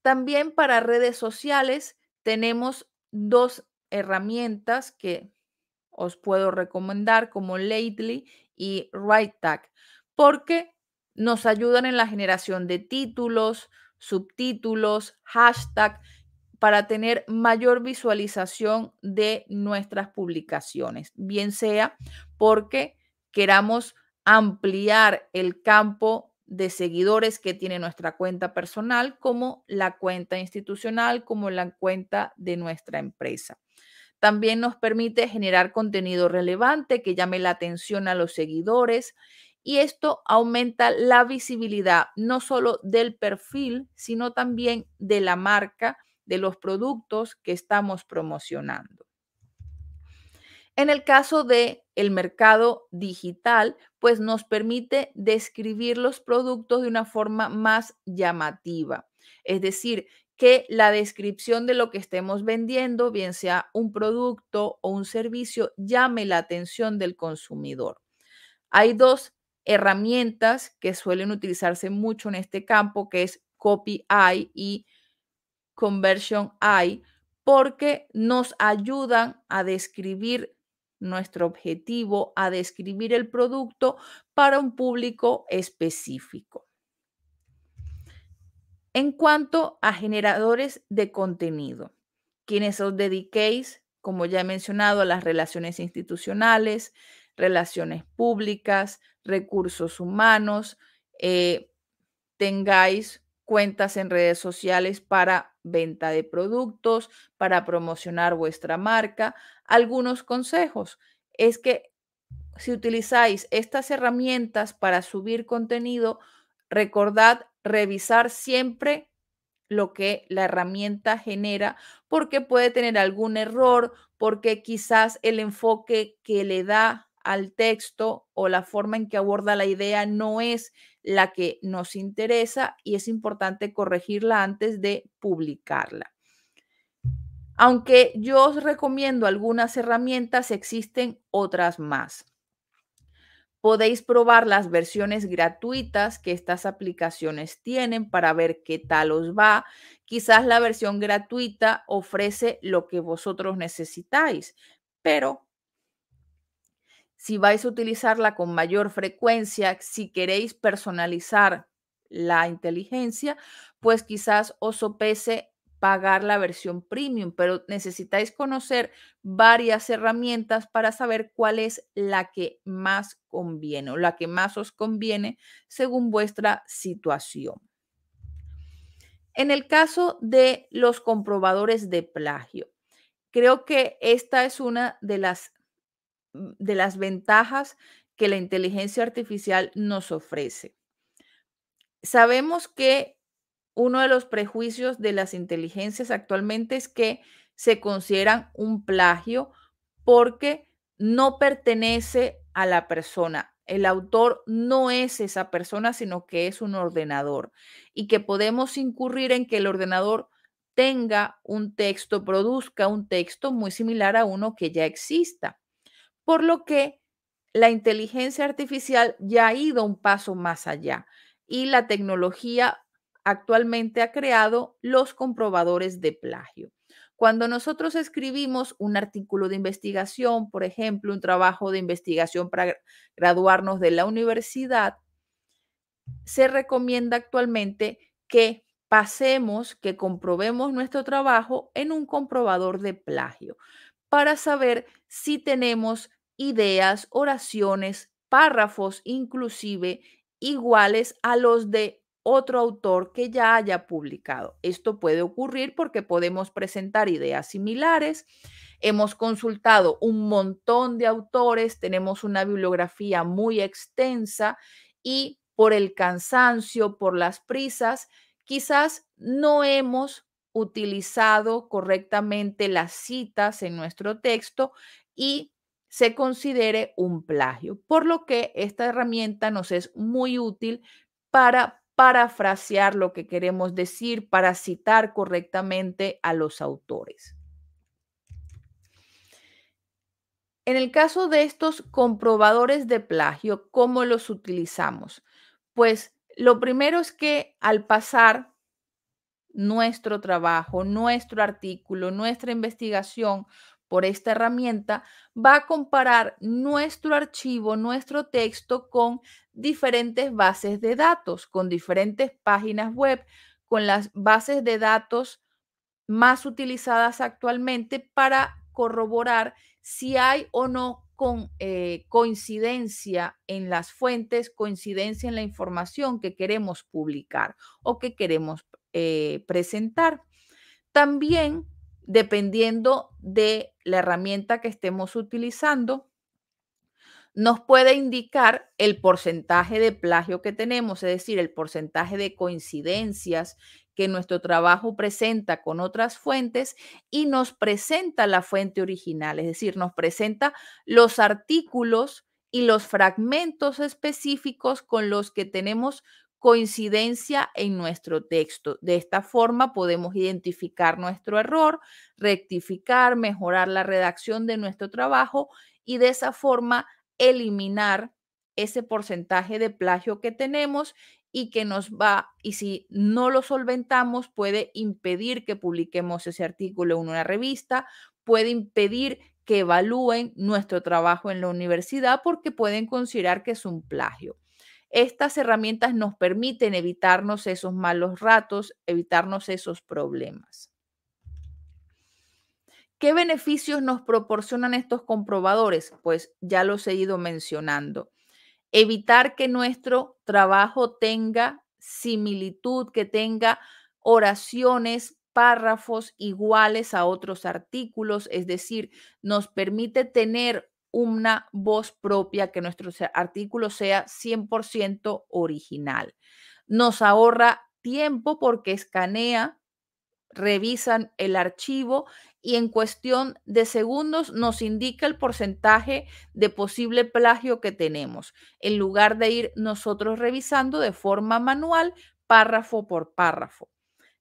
También para redes sociales tenemos dos herramientas que os puedo recomendar como Lately y WriteTag porque nos ayudan en la generación de títulos, subtítulos, hashtag, para tener mayor visualización de nuestras publicaciones, bien sea porque queramos ampliar el campo de seguidores que tiene nuestra cuenta personal, como la cuenta institucional, como la cuenta de nuestra empresa. También nos permite generar contenido relevante que llame la atención a los seguidores y esto aumenta la visibilidad no solo del perfil, sino también de la marca, de los productos que estamos promocionando. En el caso de el mercado digital, pues nos permite describir los productos de una forma más llamativa. Es decir, que la descripción de lo que estemos vendiendo, bien sea un producto o un servicio, llame la atención del consumidor. Hay dos herramientas que suelen utilizarse mucho en este campo, que es Copy Eye y Conversion Eye, porque nos ayudan a describir nuestro objetivo, a describir el producto para un público específico. En cuanto a generadores de contenido, quienes os dediquéis, como ya he mencionado, a las relaciones institucionales, relaciones públicas, recursos humanos, eh, tengáis cuentas en redes sociales para venta de productos, para promocionar vuestra marca. Algunos consejos es que si utilizáis estas herramientas para subir contenido, recordad revisar siempre lo que la herramienta genera, porque puede tener algún error, porque quizás el enfoque que le da al texto o la forma en que aborda la idea no es la que nos interesa y es importante corregirla antes de publicarla. Aunque yo os recomiendo algunas herramientas, existen otras más. Podéis probar las versiones gratuitas que estas aplicaciones tienen para ver qué tal os va. Quizás la versión gratuita ofrece lo que vosotros necesitáis, pero si vais a utilizarla con mayor frecuencia, si queréis personalizar la inteligencia, pues quizás os sopese pagar la versión premium, pero necesitáis conocer varias herramientas para saber cuál es la que más conviene o la que más os conviene según vuestra situación. En el caso de los comprobadores de plagio, creo que esta es una de las, de las ventajas que la inteligencia artificial nos ofrece. Sabemos que uno de los prejuicios de las inteligencias actualmente es que se consideran un plagio porque no pertenece a la persona. El autor no es esa persona, sino que es un ordenador y que podemos incurrir en que el ordenador tenga un texto, produzca un texto muy similar a uno que ya exista. Por lo que la inteligencia artificial ya ha ido un paso más allá y la tecnología actualmente ha creado los comprobadores de plagio. Cuando nosotros escribimos un artículo de investigación, por ejemplo, un trabajo de investigación para graduarnos de la universidad, se recomienda actualmente que pasemos, que comprobemos nuestro trabajo en un comprobador de plagio para saber si tenemos ideas, oraciones, párrafos inclusive iguales a los de otro autor que ya haya publicado. Esto puede ocurrir porque podemos presentar ideas similares. Hemos consultado un montón de autores, tenemos una bibliografía muy extensa y por el cansancio, por las prisas, quizás no hemos utilizado correctamente las citas en nuestro texto y se considere un plagio, por lo que esta herramienta nos es muy útil para parafrasear lo que queremos decir, para citar correctamente a los autores. En el caso de estos comprobadores de plagio, ¿cómo los utilizamos? Pues lo primero es que al pasar nuestro trabajo, nuestro artículo, nuestra investigación por esta herramienta, va a comparar nuestro archivo, nuestro texto con diferentes bases de datos, con diferentes páginas web, con las bases de datos más utilizadas actualmente para corroborar si hay o no eh, coincidencia en las fuentes, coincidencia en la información que queremos publicar o que queremos eh, presentar. También dependiendo de la herramienta que estemos utilizando, nos puede indicar el porcentaje de plagio que tenemos, es decir, el porcentaje de coincidencias que nuestro trabajo presenta con otras fuentes y nos presenta la fuente original, es decir, nos presenta los artículos y los fragmentos específicos con los que tenemos coincidencia en nuestro texto. De esta forma podemos identificar nuestro error, rectificar, mejorar la redacción de nuestro trabajo y de esa forma eliminar ese porcentaje de plagio que tenemos y que nos va, y si no lo solventamos, puede impedir que publiquemos ese artículo en una revista, puede impedir que evalúen nuestro trabajo en la universidad porque pueden considerar que es un plagio. Estas herramientas nos permiten evitarnos esos malos ratos, evitarnos esos problemas. ¿Qué beneficios nos proporcionan estos comprobadores? Pues ya los he ido mencionando. Evitar que nuestro trabajo tenga similitud, que tenga oraciones, párrafos iguales a otros artículos, es decir, nos permite tener una voz propia, que nuestro artículo sea 100% original. Nos ahorra tiempo porque escanea, revisan el archivo y en cuestión de segundos nos indica el porcentaje de posible plagio que tenemos, en lugar de ir nosotros revisando de forma manual párrafo por párrafo.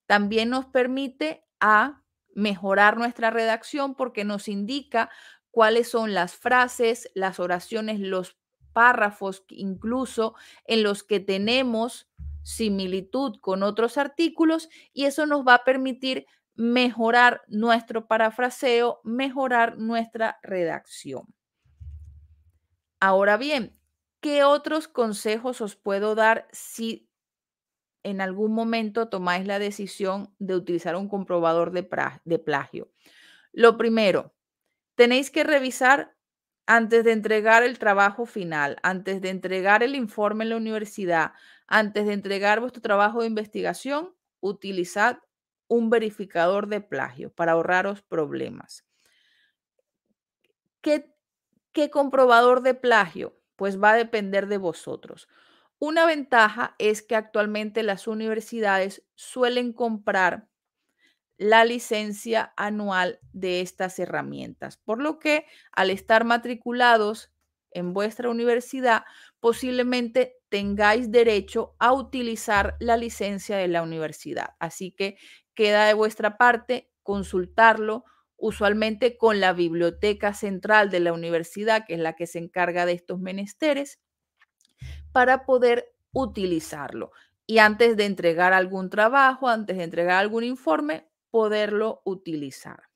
También nos permite a mejorar nuestra redacción porque nos indica cuáles son las frases, las oraciones, los párrafos incluso en los que tenemos similitud con otros artículos y eso nos va a permitir mejorar nuestro parafraseo, mejorar nuestra redacción. Ahora bien, ¿qué otros consejos os puedo dar si en algún momento tomáis la decisión de utilizar un comprobador de, plagio? Lo primero, tenéis que revisar antes de entregar el trabajo final, antes de entregar el informe en la universidad, antes de entregar vuestro trabajo de investigación, utilizad un verificador de plagio para ahorraros problemas. ¿Qué, ¿Qué comprobador de plagio? Pues va a depender de vosotros. Una ventaja es que actualmente las universidades suelen comprar la licencia anual de estas herramientas, por lo que al estar matriculados en vuestra universidad, posiblemente tengáis derecho a utilizar la licencia de la universidad. Así que queda de vuestra parte consultarlo usualmente con la biblioteca central de la universidad, que es la que se encarga de estos menesteres, para poder utilizarlo. Y antes de entregar algún trabajo, antes de entregar algún informe, poderlo utilizar.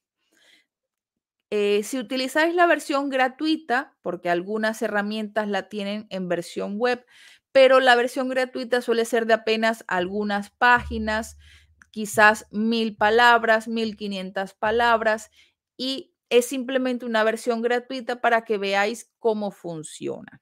Eh, si utilizáis la versión gratuita, porque algunas herramientas la tienen en versión web, pero la versión gratuita suele ser de apenas algunas páginas, quizás mil palabras, mil quinientas palabras, y es simplemente una versión gratuita para que veáis cómo funciona.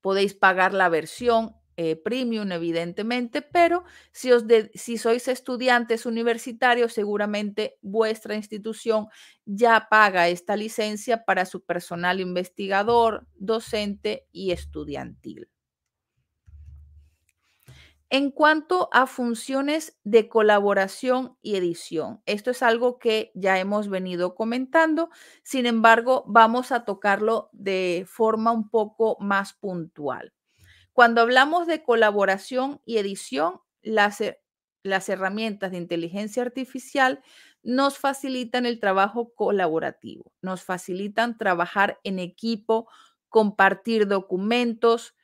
Podéis pagar la versión eh, premium, evidentemente, pero si, os si sois estudiantes universitarios, seguramente vuestra institución ya paga esta licencia para su personal investigador, docente y estudiantil. En cuanto a funciones de colaboración y edición, esto es algo que ya hemos venido comentando, sin embargo, vamos a tocarlo de forma un poco más puntual. Cuando hablamos de colaboración y edición, las, las herramientas de inteligencia artificial nos facilitan el trabajo colaborativo, nos facilitan trabajar en equipo, compartir documentos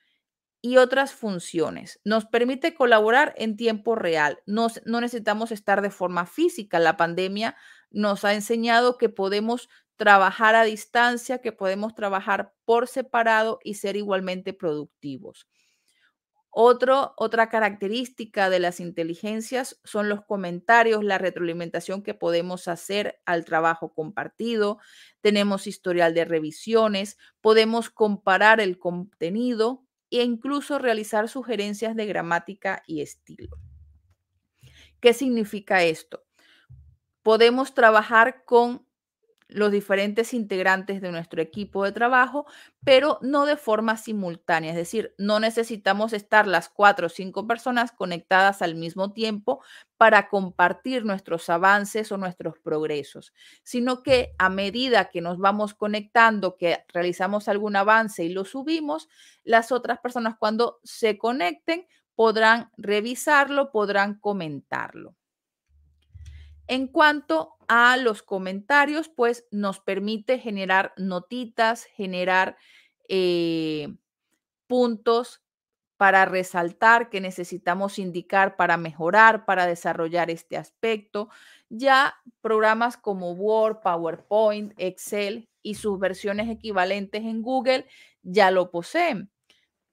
y otras funciones. Nos permite colaborar en tiempo real. no necesitamos estar de forma física. La pandemia nos ha enseñado que podemos trabajar a distancia, que podemos trabajar por separado y ser igualmente productivos otra característica de las inteligencias son los comentarios, la retroalimentación que podemos hacer al trabajo compartido. Tenemos historial de revisiones, podemos comparar el contenido e incluso realizar sugerencias de gramática y estilo. ¿Qué significa esto? Podemos trabajar con los diferentes integrantes de nuestro equipo de trabajo, pero no de forma simultánea. Es decir, no necesitamos estar las cuatro o cinco personas conectadas al mismo tiempo para compartir nuestros avances o nuestros progresos, sino que a medida que nos vamos conectando, que realizamos algún avance y lo subimos, las otras personas cuando se conecten podrán revisarlo, podrán comentarlo. En cuanto a los comentarios, pues nos permite generar notitas, generar eh, puntos para resaltar que necesitamos indicar para mejorar, para desarrollar este aspecto. Ya programas como Word, PowerPoint, Excel y sus versiones equivalentes en Google ya lo poseen.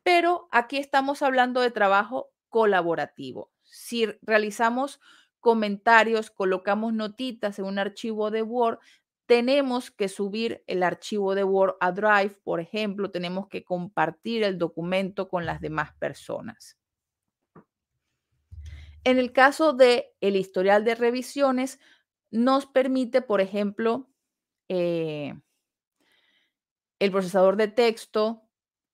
Pero aquí estamos hablando de trabajo colaborativo. Si realizamos comentarios, colocamos notitas en un archivo de Word, tenemos que subir el archivo de Word a Drive, por ejemplo, tenemos que compartir el documento con las demás personas. En el caso de el historial de revisiones, nos permite, por ejemplo, eh, el procesador de texto,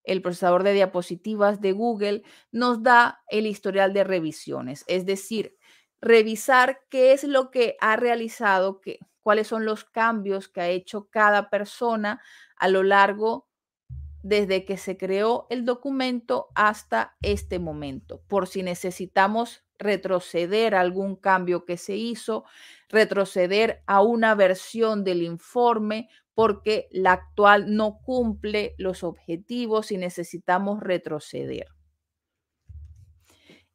el procesador de diapositivas de Google, nos da el historial de revisiones, es decir, revisar qué es lo que ha realizado, qué, cuáles son los cambios que ha hecho cada persona a lo largo desde que se creó el documento hasta este momento, por si necesitamos retroceder a algún cambio que se hizo, retroceder a una versión del informe porque la actual no cumple los objetivos y necesitamos retroceder.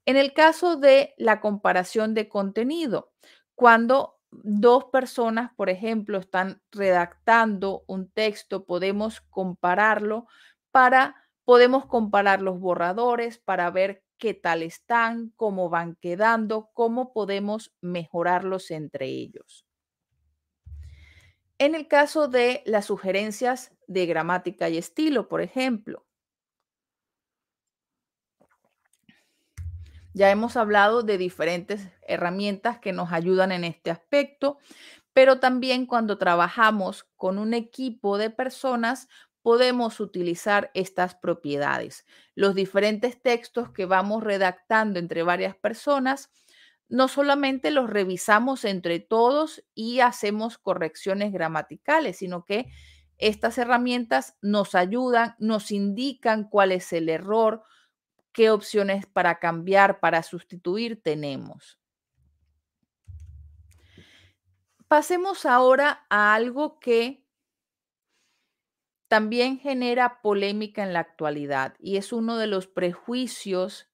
En el caso de la comparación de contenido, cuando dos personas, por ejemplo, están redactando un texto, podemos compararlo para, podemos comparar los borradores para ver qué tal están, cómo van quedando, cómo podemos mejorarlos entre ellos. En el caso de las sugerencias de gramática y estilo, por ejemplo, Ya hemos hablado de diferentes herramientas que nos ayudan en este aspecto, pero también cuando trabajamos con un equipo de personas podemos utilizar estas propiedades. Los diferentes textos que vamos redactando entre varias personas, no solamente los revisamos entre todos y hacemos correcciones gramaticales, sino que estas herramientas nos ayudan, nos indican cuál es el error, qué opciones para cambiar, para sustituir tenemos. Pasemos ahora a algo que también genera polémica en la actualidad y es uno de los prejuicios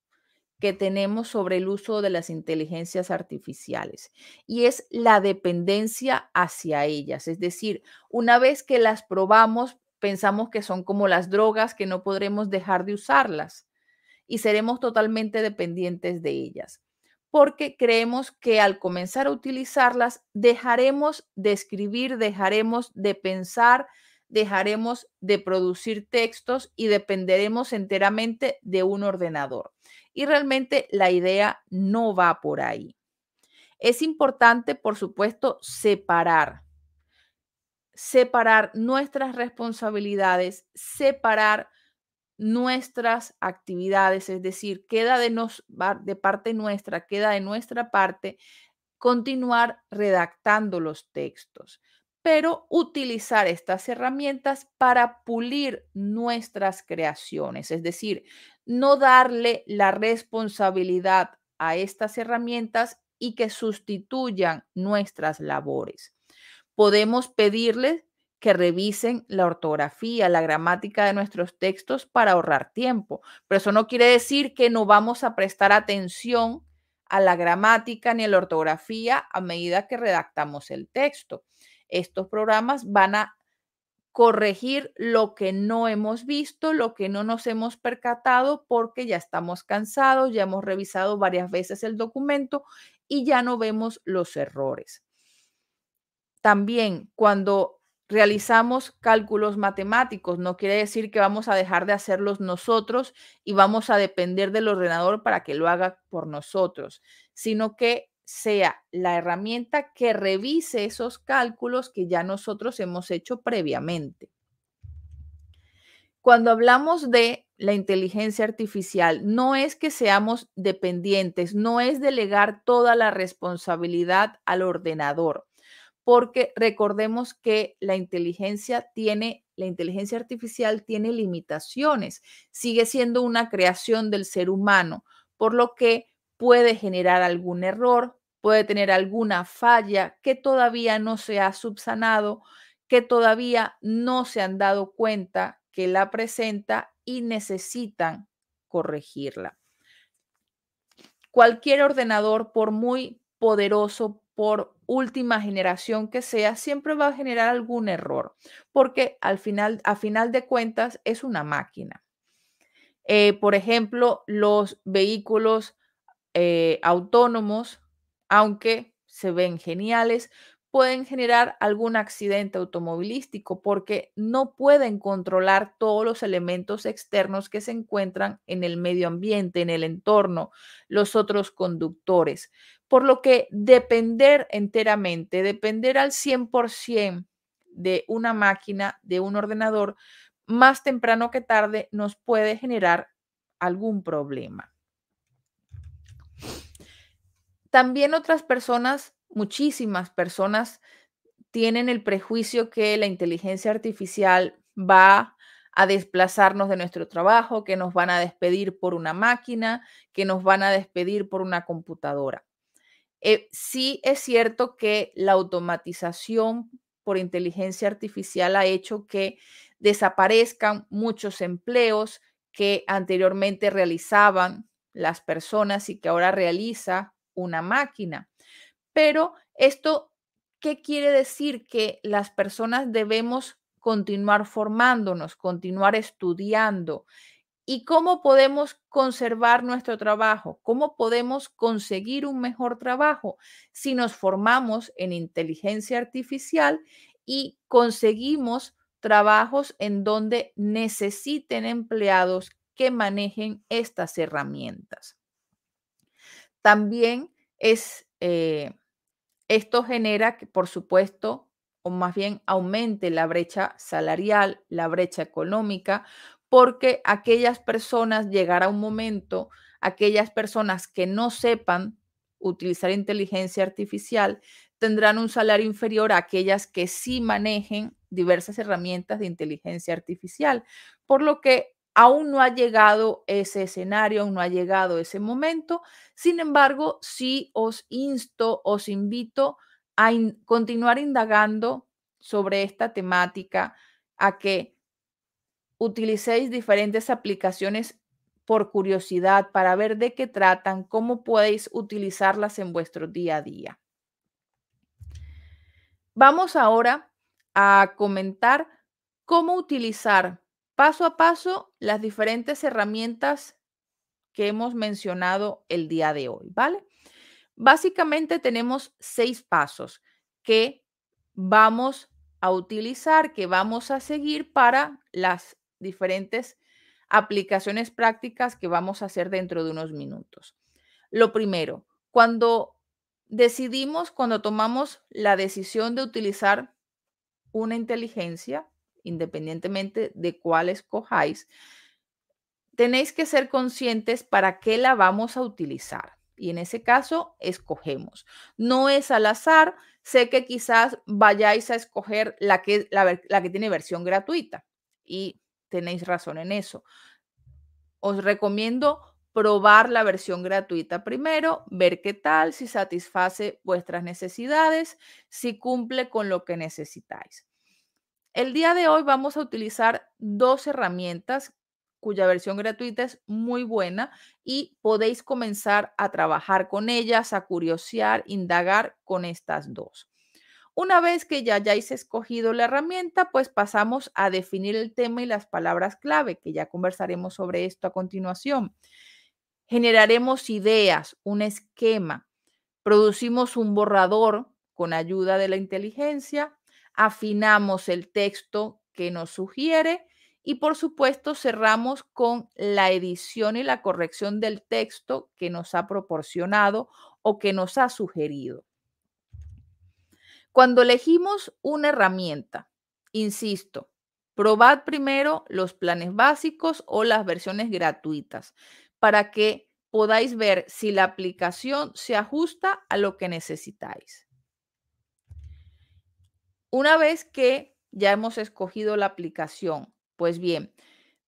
que tenemos sobre el uso de las inteligencias artificiales y es la dependencia hacia ellas. Es decir, una vez que las probamos, pensamos que son como las drogas que no podremos dejar de usarlas y seremos totalmente dependientes de ellas, porque creemos que al comenzar a utilizarlas dejaremos de escribir, dejaremos de pensar, dejaremos de producir textos y dependeremos enteramente de un ordenador. Y realmente la idea no va por ahí. Es importante, por supuesto, separar separar nuestras responsabilidades, separar nuestras actividades, es decir, queda de, nos, de parte nuestra, queda de nuestra parte continuar redactando los textos, pero utilizar estas herramientas para pulir nuestras creaciones, es decir, no darle la responsabilidad a estas herramientas y que sustituyan nuestras labores. Podemos pedirles que revisen la ortografía, la gramática de nuestros textos para ahorrar tiempo. Pero eso no quiere decir que no vamos a prestar atención a la gramática ni a la ortografía a medida que redactamos el texto. Estos programas van a corregir lo que no hemos visto, lo que no nos hemos percatado porque ya estamos cansados, ya hemos revisado varias veces el documento y ya no vemos los errores. También cuando realizamos cálculos matemáticos. No quiere decir que vamos a dejar de hacerlos nosotros y vamos a depender del ordenador para que lo haga por nosotros, sino que sea la herramienta que revise esos cálculos que ya nosotros hemos hecho previamente. Cuando hablamos de la inteligencia artificial, no es que seamos dependientes, no es delegar toda la responsabilidad al ordenador porque recordemos que la inteligencia tiene, la inteligencia artificial tiene limitaciones, sigue siendo una creación del ser humano, por lo que puede generar algún error, puede tener alguna falla que todavía no se ha subsanado, que todavía no se han dado cuenta que la presenta y necesitan corregirla. Cualquier ordenador, por muy poderoso, por última generación que sea, siempre va a generar algún error, porque al final, a final de cuentas, es una máquina. Eh, por ejemplo, los vehículos eh, autónomos, aunque se ven geniales, pueden generar algún accidente automovilístico porque no pueden controlar todos los elementos externos que se encuentran en el medio ambiente, en el entorno, los otros conductores. Por lo que depender enteramente, depender al 100% de una máquina, de un ordenador, más temprano que tarde nos puede generar algún problema. También otras personas, muchísimas personas, tienen el prejuicio que la inteligencia artificial va a desplazarnos de nuestro trabajo, que nos van a despedir por una máquina, que nos van a despedir por una computadora. Eh, sí es cierto que la automatización por inteligencia artificial ha hecho que desaparezcan muchos empleos que anteriormente realizaban las personas y que ahora realiza una máquina. Pero esto, ¿qué quiere decir? Que las personas debemos continuar formándonos, continuar estudiando. ¿Y cómo podemos conservar nuestro trabajo? ¿Cómo podemos conseguir un mejor trabajo si nos formamos en inteligencia artificial y conseguimos trabajos en donde necesiten empleados que manejen estas herramientas? También es, eh, esto genera por supuesto, o más bien aumente la brecha salarial, la brecha económica, porque aquellas personas llegará un momento, aquellas personas que no sepan utilizar inteligencia artificial tendrán un salario inferior a aquellas que sí manejen diversas herramientas de inteligencia artificial, por lo que Aún no ha llegado ese escenario, aún no ha llegado ese momento. Sin embargo, sí os insto, os invito a continuar indagando sobre esta temática, a que utilicéis diferentes aplicaciones por curiosidad para ver de qué tratan, cómo podéis utilizarlas en vuestro día a día. Vamos ahora a comentar cómo utilizar paso a paso las diferentes herramientas que hemos mencionado el día de hoy, ¿vale? Básicamente tenemos seis pasos que vamos a utilizar, que vamos a seguir para las diferentes aplicaciones prácticas que vamos a hacer dentro de unos minutos. Lo primero, cuando decidimos, cuando tomamos la decisión de utilizar una inteligencia, independientemente de cuál escojáis, tenéis que ser conscientes para qué la vamos a utilizar. Y en ese caso, escogemos. No es al azar. Sé que quizás vayáis a escoger la que, la, que tiene versión gratuita y tenéis razón en eso. Os recomiendo probar la versión gratuita primero, ver qué tal, si satisface vuestras necesidades, si cumple con lo que necesitáis. El día de hoy vamos a utilizar dos herramientas cuya versión gratuita es muy buena y podéis comenzar a trabajar con ellas, a curiosear, indagar con estas dos. Una vez que ya hayáis escogido la herramienta, pues pasamos a definir el tema y las palabras clave, que ya conversaremos sobre esto a continuación. Generaremos ideas, un esquema, producimos un borrador con ayuda de la inteligencia, afinamos el texto que nos sugiere y por supuesto cerramos con la edición y la corrección del texto que nos ha proporcionado o que nos ha sugerido. Cuando elegimos una herramienta, insisto, probad primero los planes básicos o las versiones gratuitas para que podáis ver si la aplicación se ajusta a lo que necesitáis. Una vez que ya hemos escogido la aplicación, pues bien,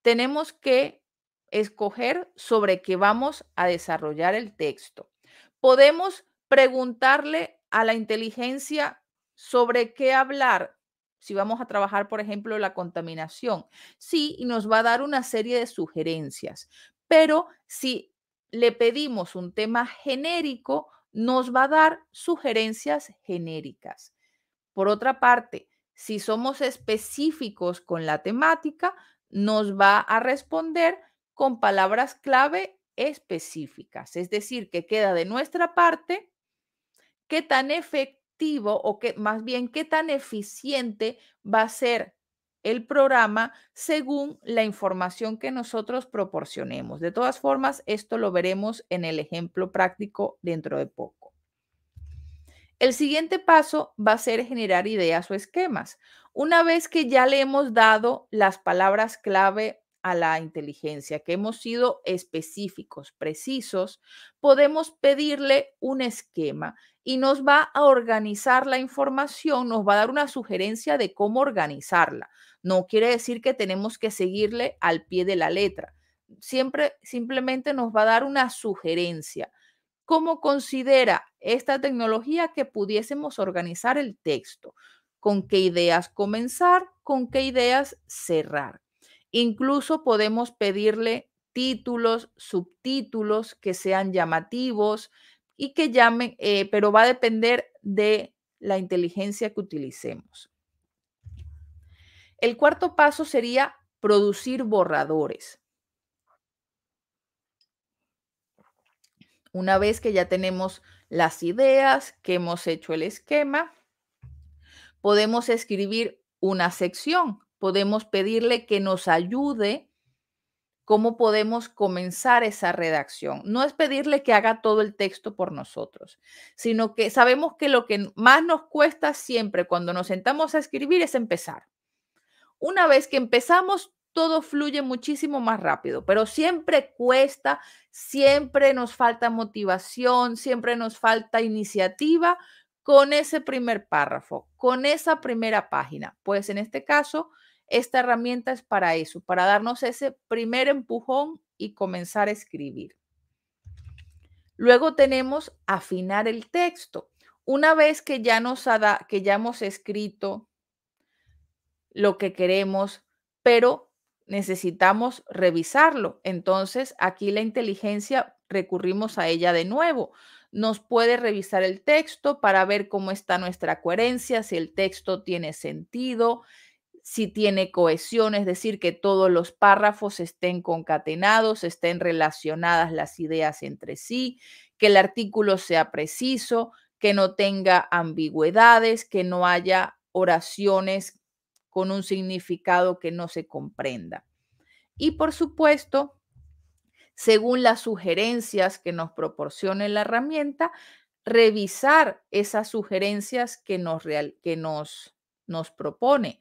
tenemos que escoger sobre qué vamos a desarrollar el texto. Podemos preguntarle a la inteligencia sobre qué hablar si vamos a trabajar, por ejemplo, la contaminación. Sí, y nos va a dar una serie de sugerencias, pero si le pedimos un tema genérico, nos va a dar sugerencias genéricas. Por otra parte, si somos específicos con la temática, nos va a responder con palabras clave específicas. Es decir, que queda de nuestra parte qué tan efectivo o que más bien qué tan eficiente va a ser el programa según la información que nosotros proporcionemos. De todas formas, esto lo veremos en el ejemplo práctico dentro de poco. El siguiente paso va a ser generar ideas o esquemas. Una vez que ya le hemos dado las palabras clave a la inteligencia, que hemos sido específicos, precisos, podemos pedirle un esquema y nos va a organizar la información, nos va a dar una sugerencia de cómo organizarla. No quiere decir que tenemos que seguirle al pie de la letra. Siempre simplemente nos va a dar una sugerencia. ¿Cómo considera esta tecnología que pudiésemos organizar el texto? ¿Con qué ideas comenzar? ¿Con qué ideas cerrar? Incluso podemos pedirle títulos, subtítulos que sean llamativos y que llamen, eh, pero va a depender de la inteligencia que utilicemos. El cuarto paso sería producir borradores. Una vez que ya tenemos las ideas, que hemos hecho el esquema, podemos escribir una sección podemos pedirle que nos ayude cómo podemos comenzar esa redacción. No es pedirle que haga todo el texto por nosotros, sino que sabemos que lo que más nos cuesta siempre cuando nos sentamos a escribir es empezar. Una vez que empezamos, todo fluye muchísimo más rápido, pero siempre cuesta, siempre nos falta motivación, siempre nos falta iniciativa con ese primer párrafo, con esa primera página. Pues en este caso, esta herramienta es para eso, para darnos ese primer empujón y comenzar a escribir. Luego tenemos afinar el texto. Una vez que ya nos ha que ya hemos escrito lo que queremos, pero necesitamos revisarlo. Entonces, aquí la inteligencia recurrimos a ella de nuevo. Nos puede revisar el texto para ver cómo está nuestra coherencia, si el texto tiene sentido, si tiene cohesión, es decir, que todos los párrafos estén concatenados, estén relacionadas las ideas entre sí, que el artículo sea preciso, que no tenga ambigüedades, que no haya oraciones con un significado que no se comprenda. Y por supuesto, según las sugerencias que nos proporcione la herramienta, revisar esas sugerencias que nos, que nos, nos propone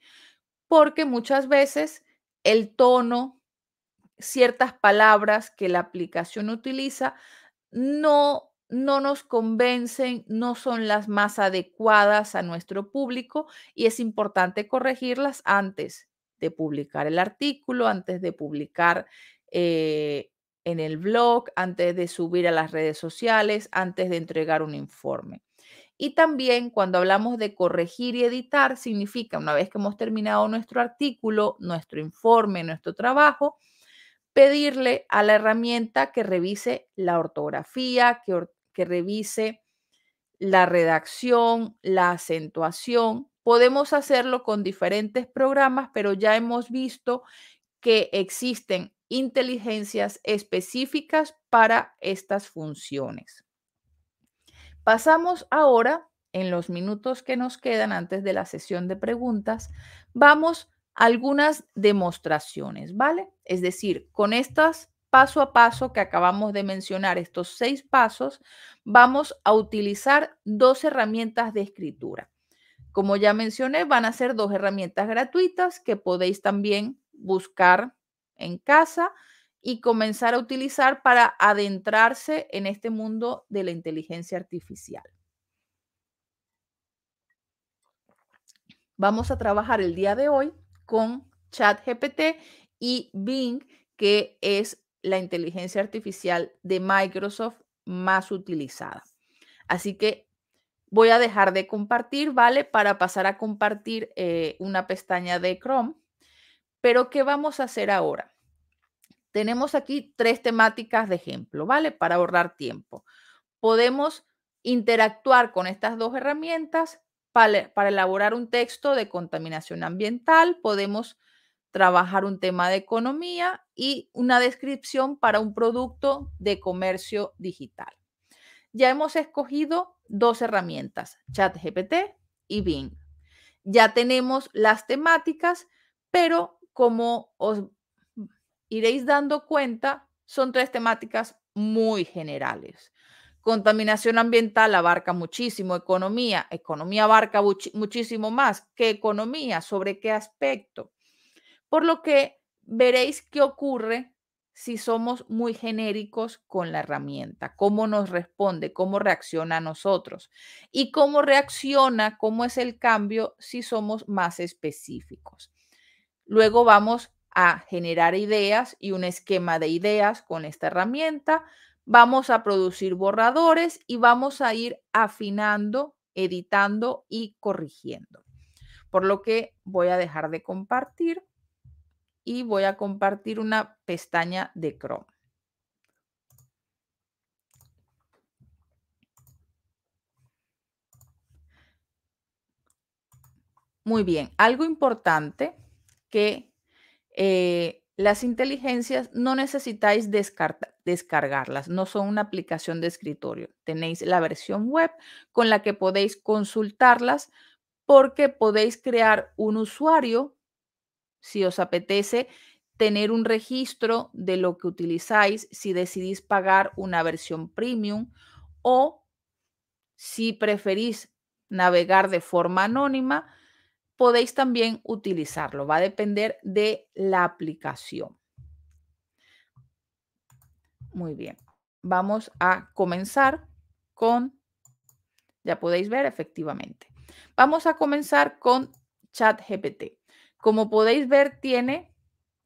porque muchas veces el tono, ciertas palabras que la aplicación utiliza no, no nos convencen, no son las más adecuadas a nuestro público y es importante corregirlas antes de publicar el artículo, antes de publicar eh, en el blog, antes de subir a las redes sociales, antes de entregar un informe. Y también cuando hablamos de corregir y editar, significa una vez que hemos terminado nuestro artículo, nuestro informe, nuestro trabajo, pedirle a la herramienta que revise la ortografía, que, que revise la redacción, la acentuación. Podemos hacerlo con diferentes programas, pero ya hemos visto que existen inteligencias específicas para estas funciones. Pasamos ahora, en los minutos que nos quedan antes de la sesión de preguntas, vamos a algunas demostraciones, ¿vale? Es decir, con estas paso a paso que acabamos de mencionar, estos seis pasos, vamos a utilizar dos herramientas de escritura. Como ya mencioné, van a ser dos herramientas gratuitas que podéis también buscar en casa y comenzar a utilizar para adentrarse en este mundo de la inteligencia artificial. Vamos a trabajar el día de hoy con ChatGPT y Bing, que es la inteligencia artificial de Microsoft más utilizada. Así que voy a dejar de compartir, ¿vale? Para pasar a compartir eh, una pestaña de Chrome. Pero, ¿qué vamos a hacer ahora? tenemos aquí tres temáticas de ejemplo, ¿vale? Para ahorrar tiempo. Podemos interactuar con estas dos herramientas para, elaborar un texto de contaminación ambiental. Podemos trabajar un tema de economía y una descripción para un producto de comercio digital. ya hemos escogido dos herramientas, ChatGPT y Bing. Ya tenemos las temáticas, pero como os iréis dando cuenta, son tres temáticas muy generales. Contaminación ambiental abarca muchísimo, economía, economía abarca muchísimo más. ¿Qué economía? ¿Sobre qué aspecto? Por lo que veréis qué ocurre si somos muy genéricos con la herramienta, cómo nos responde, cómo reacciona a nosotros y cómo reacciona, cómo es el cambio si somos más específicos. Luego vamos a generar ideas y un esquema de ideas con esta herramienta. Vamos a producir borradores y vamos a ir afinando, editando y corrigiendo. Por lo que voy a dejar de compartir y voy a compartir una pestaña de Chrome. Muy bien, algo importante que eh, las inteligencias no necesitáis descargarlas, no son una aplicación de escritorio. Tenéis la versión web con la que podéis consultarlas porque podéis crear un usuario si os apetece tener un registro de lo que utilizáis, si decidís pagar una versión premium o si preferís navegar de forma anónima, podéis también utilizarlo. Va a depender de la aplicación. Muy bien. Vamos a comenzar con, ya podéis ver efectivamente. Vamos a comenzar con ChatGPT. Como podéis ver, tiene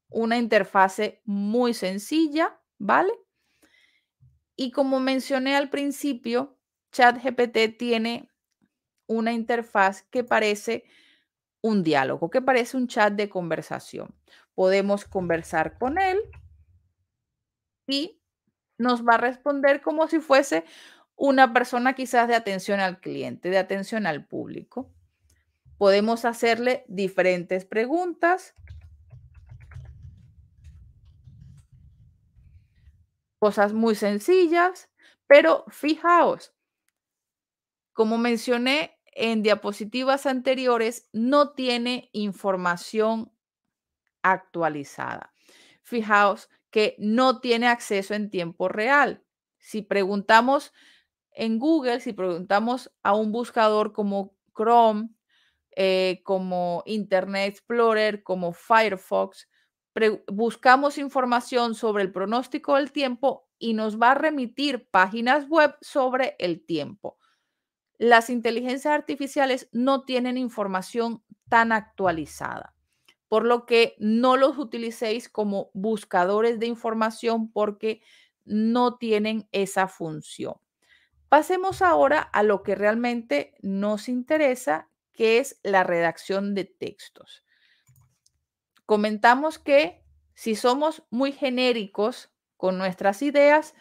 una interfase muy sencilla, ¿vale? Y como mencioné al principio, ChatGPT tiene una interfaz que parece un diálogo, que parece un chat de conversación. Podemos conversar con él y nos va a responder como si fuese una persona quizás de atención al cliente, de atención al público podemos hacerle diferentes preguntas. Cosas muy sencillas, pero fijaos, como mencioné en diapositivas anteriores, no tiene información actualizada. Fijaos que no tiene acceso en tiempo real. Si preguntamos en Google, si preguntamos a un buscador como Chrome, eh, como Internet Explorer, como Firefox, buscamos información sobre el pronóstico del tiempo y nos va a remitir páginas web sobre el tiempo. Las inteligencias artificiales no tienen información tan actualizada, por lo que no los utilicéis como buscadores de información porque no tienen esa función. Pasemos ahora a lo que realmente nos interesa, que es la redacción de textos. Comentamos que si somos muy genéricos con nuestras ideas,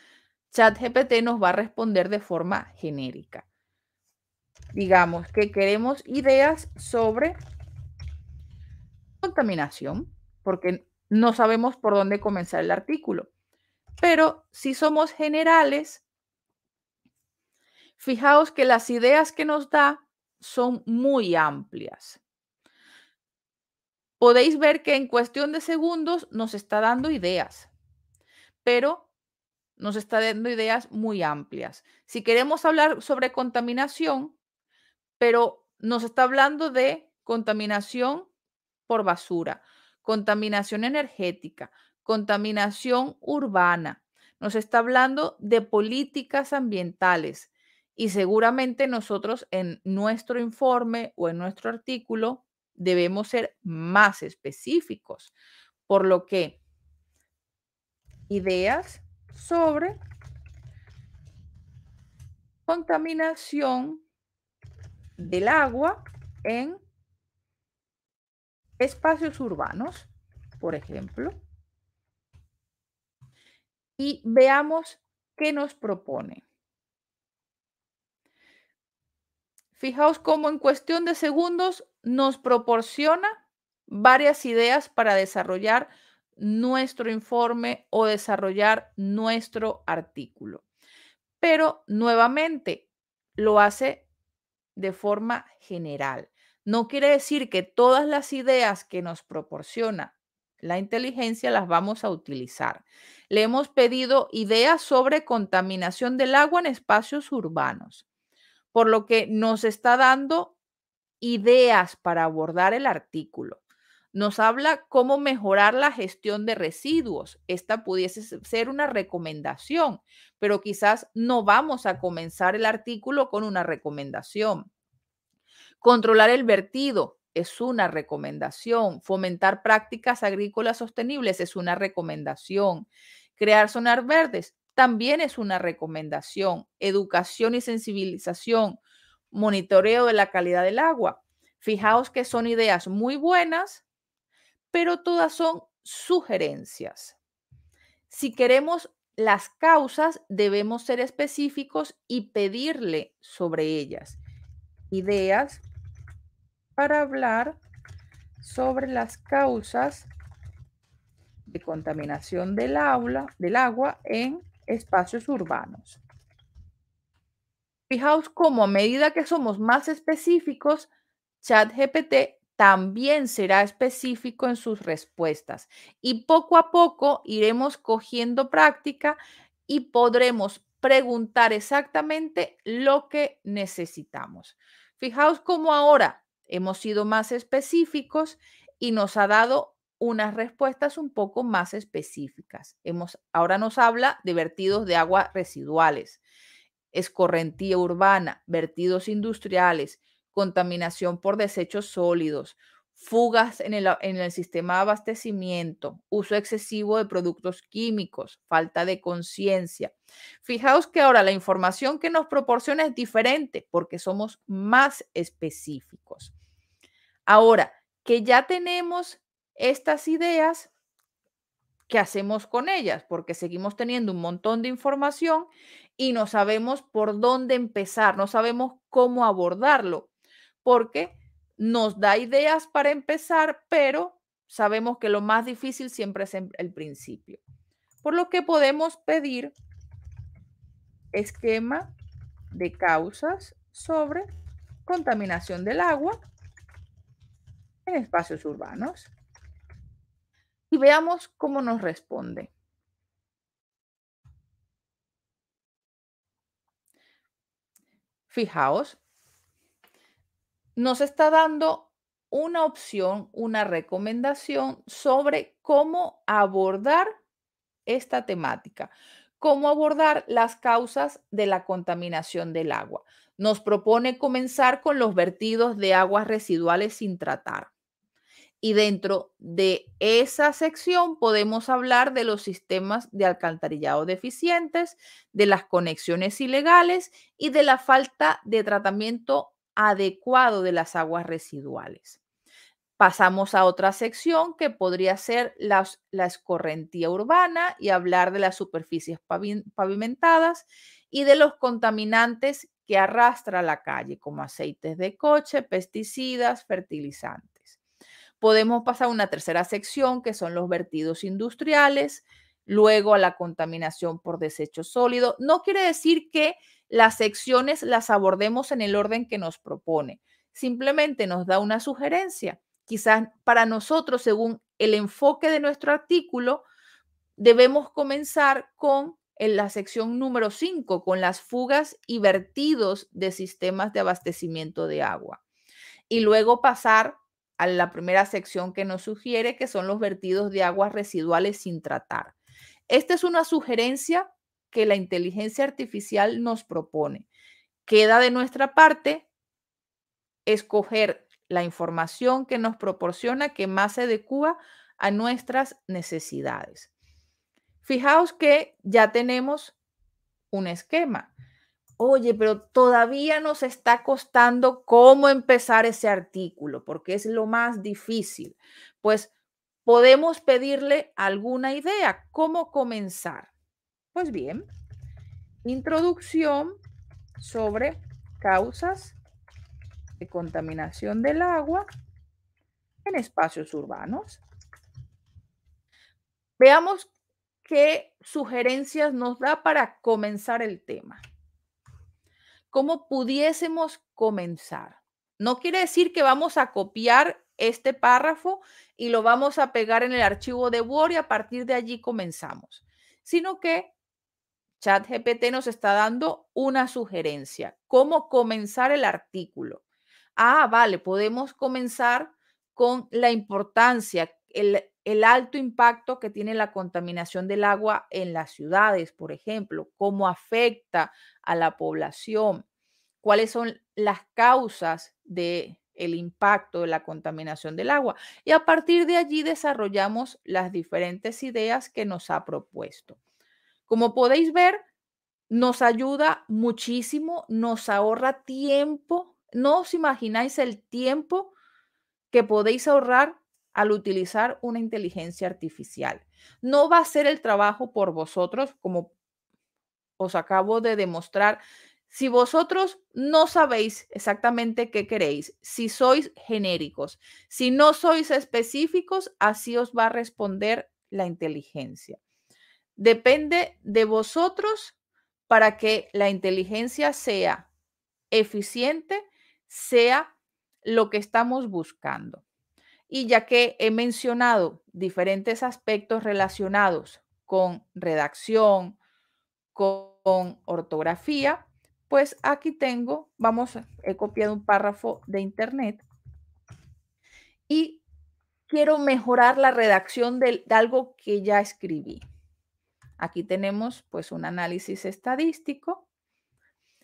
ChatGPT nos va a responder de forma genérica. Digamos que queremos ideas sobre contaminación, porque no sabemos por dónde comenzar el artículo. Pero si somos generales, fijaos que las ideas que nos da son muy amplias. Podéis ver que en cuestión de segundos nos está dando ideas, pero nos está dando ideas muy amplias. Si queremos hablar sobre contaminación, pero nos está hablando de contaminación por basura, contaminación energética, contaminación urbana, nos está hablando de políticas ambientales, y seguramente nosotros en nuestro informe o en nuestro artículo debemos ser más específicos, por lo que ideas sobre contaminación del agua en espacios urbanos, por ejemplo. Y veamos qué nos propone. Fijaos cómo en cuestión de segundos nos proporciona varias ideas para desarrollar nuestro informe o desarrollar nuestro artículo. pero nuevamente lo hace de forma general. No quiere decir que todas las ideas que nos proporciona la inteligencia las vamos a utilizar. Le hemos pedido ideas sobre contaminación del agua en espacios urbanos, por lo que nos está dando ideas para abordar el artículo. Nos habla cómo mejorar la gestión de residuos. Esta pudiese ser una recomendación, pero quizás no vamos a comenzar el artículo con una recomendación. Controlar el vertido es una recomendación. Fomentar prácticas agrícolas sostenibles es una recomendación. Crear zonas verdes también es una recomendación. Educación y sensibilización. Monitoreo de la calidad del agua. Fijaos que son ideas muy buenas, pero todas son sugerencias. Si queremos las causas, debemos ser específicos y pedirle sobre ellas. Ideas para hablar sobre las causas de contaminación del, aula, del agua en espacios urbanos. Fijaos cómo a medida que somos más específicos, ChatGPT también será específico en sus respuestas y poco a poco iremos cogiendo práctica y podremos preguntar exactamente lo que necesitamos. Fijaos cómo ahora hemos sido más específicos y nos ha dado unas respuestas un poco más específicas. Hemos, ahora nos habla de vertidos de agua residuales, escorrentía urbana, vertidos industriales, contaminación por desechos sólidos, fugas en el, en el, sistema de abastecimiento, uso excesivo de productos químicos, falta de conciencia. Fijaos que ahora la información que nos proporciona es diferente porque somos más específicos. Ahora que ya tenemos estas ideas, ¿qué hacemos con ellas? Porque seguimos teniendo un montón de información y no sabemos por dónde empezar, no sabemos cómo abordarlo, porque nos da ideas para empezar, pero sabemos que lo más difícil siempre es el principio. Por lo que podemos pedir esquema de causas sobre contaminación del agua en espacios urbanos. Y veamos cómo nos responde. Fijaos, nos está dando una opción, una recomendación sobre cómo abordar esta temática, cómo abordar las causas de la contaminación del agua. Nos propone comenzar con los vertidos de aguas residuales sin tratar. Y dentro de esa sección podemos hablar de los sistemas de alcantarillado deficientes, de las conexiones ilegales y de la falta de tratamiento adecuado de las aguas residuales. Pasamos a otra sección que podría ser la, escorrentía urbana y hablar de las superficies pavimentadas y de los contaminantes que arrastra la calle, como aceites de coche, pesticidas, fertilizantes. Podemos pasar a una tercera sección que son los vertidos industriales, luego a la contaminación por desecho sólido. No quiere decir que las secciones las abordemos en el orden que nos propone. Simplemente nos da una sugerencia. Quizás para nosotros, según el enfoque de nuestro artículo, debemos comenzar con la sección número 5, con las fugas y vertidos de sistemas de abastecimiento de agua. Y luego pasar a la primera sección que nos sugiere, que son los vertidos de aguas residuales sin tratar. Esta es una sugerencia que la inteligencia artificial nos propone. Queda de nuestra parte escoger la información que nos proporciona que más se adecua a nuestras necesidades. Fijaos que ya tenemos un esquema. Oye, pero todavía nos está costando cómo empezar ese artículo, porque es lo más difícil. Pues podemos pedirle alguna idea, cómo comenzar. Pues bien, introducción sobre causas de contaminación del agua en espacios urbanos. Veamos qué sugerencias nos da para comenzar el tema. Cómo pudiésemos comenzar. No quiere decir que vamos a copiar este párrafo y lo vamos a pegar en el archivo de Word y a partir de allí comenzamos, sino que ChatGPT nos está dando una sugerencia, cómo comenzar el artículo. Ah, vale, podemos comenzar con la importancia, el, alto impacto que tiene la contaminación del agua en las ciudades, por ejemplo, cómo afecta a la población, cuáles son las causas de el impacto de la contaminación del agua. Y a partir de allí desarrollamos las diferentes ideas que nos ha propuesto. Como podéis ver, nos ayuda muchísimo, nos ahorra tiempo. No os imagináis el tiempo que podéis ahorrar al utilizar una inteligencia artificial. No va a ser el trabajo por vosotros, como os acabo de demostrar. Si vosotros no sabéis exactamente qué queréis, si sois genéricos, si no sois específicos, así os va a responder la inteligencia. Depende de vosotros para que la inteligencia sea eficiente, sea lo que estamos buscando. Y ya que he mencionado diferentes aspectos relacionados con redacción, con, ortografía, pues aquí tengo, vamos, he copiado un párrafo de internet y quiero mejorar la redacción de, algo que ya escribí. Aquí tenemos pues un análisis estadístico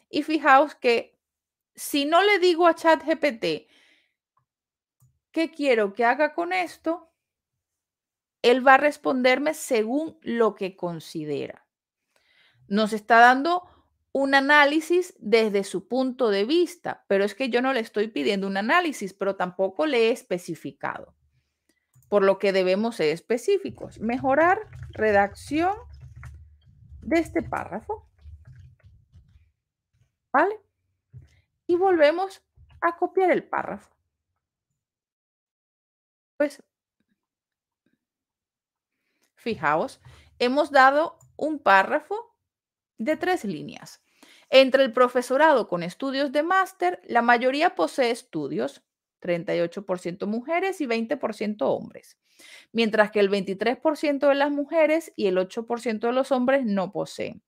y fijaos que si no le digo a ChatGPT, ¿qué quiero que haga con esto? Él va a responderme según lo que considera. Nos está dando un análisis desde su punto de vista, pero es que yo no le estoy pidiendo un análisis, pero tampoco le he especificado. Por lo que debemos ser específicos. Mejorar redacción de este párrafo. ¿Vale? Y volvemos a copiar el párrafo. Pues, fijaos, hemos dado un párrafo de tres líneas. Entre el profesorado con estudios de máster, la mayoría posee estudios, 38% mujeres y 20% hombres, mientras que el 23% de las mujeres y el 8% de los hombres no poseen.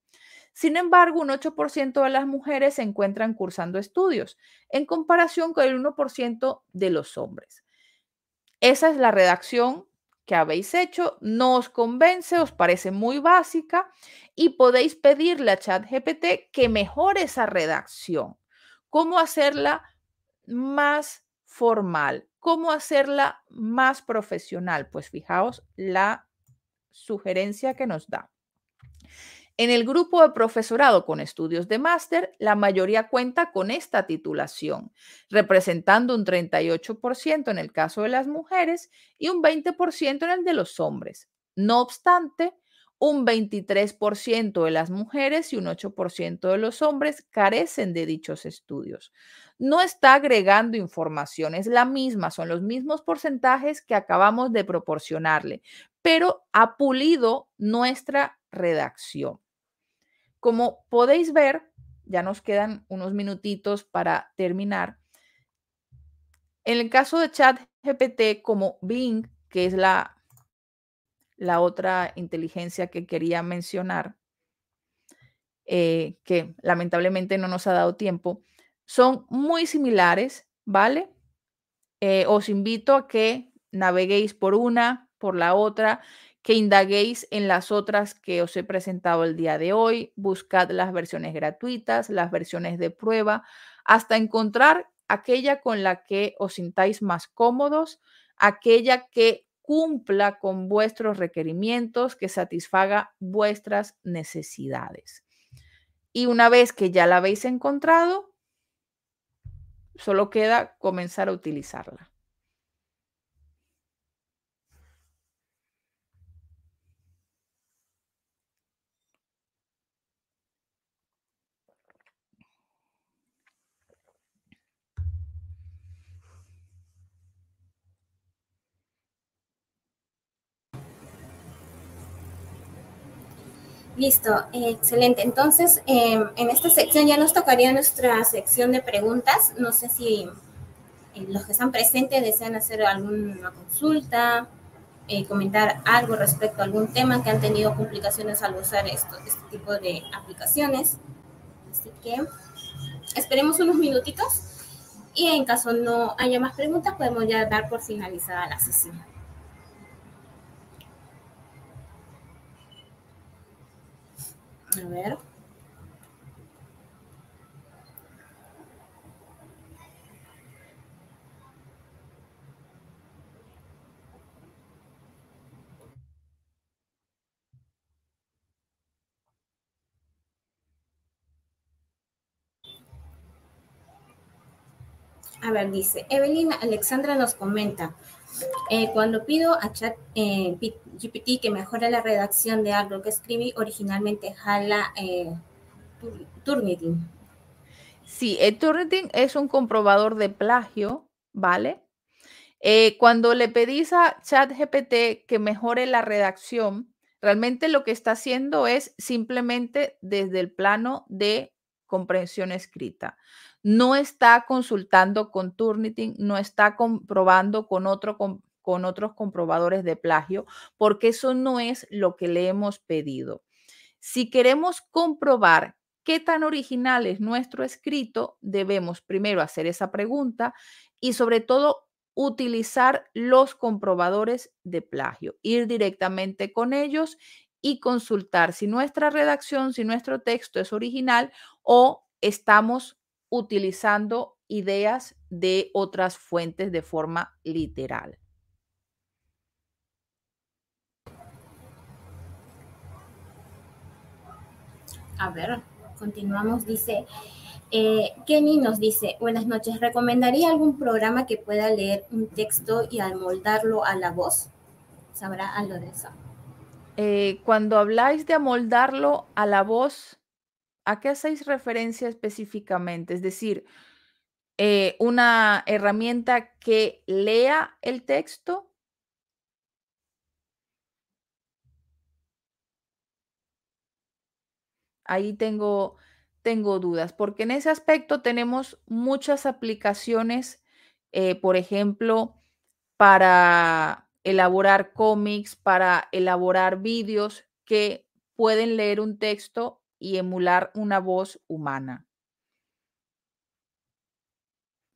Sin embargo, un 8% de las mujeres se encuentran cursando estudios, en comparación con el 1% de los hombres. Esa es la redacción que habéis hecho, no os convence, os parece muy básica y podéis pedirle a ChatGPT que mejore esa redacción. ¿Cómo hacerla más formal? ¿Cómo hacerla más profesional? Pues fijaos la sugerencia que nos da. En el grupo de profesorado con estudios de máster, la mayoría cuenta con esta titulación, representando un 38% en el caso de las mujeres y un 20% en el de los hombres. No obstante, un 23% de las mujeres y un 8% de los hombres carecen de dichos estudios. No está agregando información, es la misma, son los mismos porcentajes que acabamos de proporcionarle, pero ha pulido nuestra redacción. Como podéis ver, ya nos quedan unos minutitos para terminar. En el caso de ChatGPT, como Bing, que es la, la otra inteligencia que quería mencionar, eh, que lamentablemente no nos ha dado tiempo, son muy similares, ¿vale? Eh, os invito a que naveguéis por una, por la otra que indaguéis en las otras que os he presentado el día de hoy. Buscad las versiones gratuitas, las versiones de prueba, hasta encontrar aquella con la que os sintáis más cómodos, aquella que cumpla con vuestros requerimientos, que satisfaga vuestras necesidades. Y una vez que ya la habéis encontrado, solo queda comenzar a utilizarla. Listo, excelente. Entonces, em, en esta sección ya nos tocaría nuestra sección de preguntas. No sé si eh, los que están presentes desean hacer alguna consulta, eh, comentar algo respecto a algún tema que han tenido complicaciones al usar esto, este tipo de aplicaciones. Así que esperemos unos minutitos y en caso no haya más preguntas podemos ya dar por finalizada la sesión. A ver. A ver, dice, Evelyn Alexandra nos comenta, eh, cuando pido a Chat eh, GPT que mejore la redacción de algo que escribí, originalmente jala eh, Turnitin. Sí, el Turnitin es un comprobador de plagio, ¿vale? Cuando le pedís a ChatGPT que mejore la redacción, realmente lo que está haciendo es simplemente desde el plano de comprensión escrita no está consultando con Turnitin, no está comprobando con, con otros comprobadores de plagio, porque eso no es lo que le hemos pedido. Si queremos comprobar qué tan original es nuestro escrito, debemos primero hacer esa pregunta y sobre todo utilizar los comprobadores de plagio, ir directamente con ellos y consultar si nuestra redacción, si nuestro texto es original o estamos utilizando ideas de otras fuentes de forma literal. A ver, continuamos. Dice, eh, Kenny nos dice, buenas noches, ¿recomendaría algún programa que pueda leer un texto y amoldarlo a la voz? ¿Sabrá algo de eso? Eh, cuando habláis de amoldarlo a la voz, ¿A qué hacéis referencia específicamente? Es decir, eh, una herramienta que lea el texto. Ahí tengo, tengo dudas, porque en ese aspecto tenemos muchas aplicaciones, eh, por ejemplo, para elaborar cómics, para elaborar vídeos que pueden leer un texto y emular una voz humana.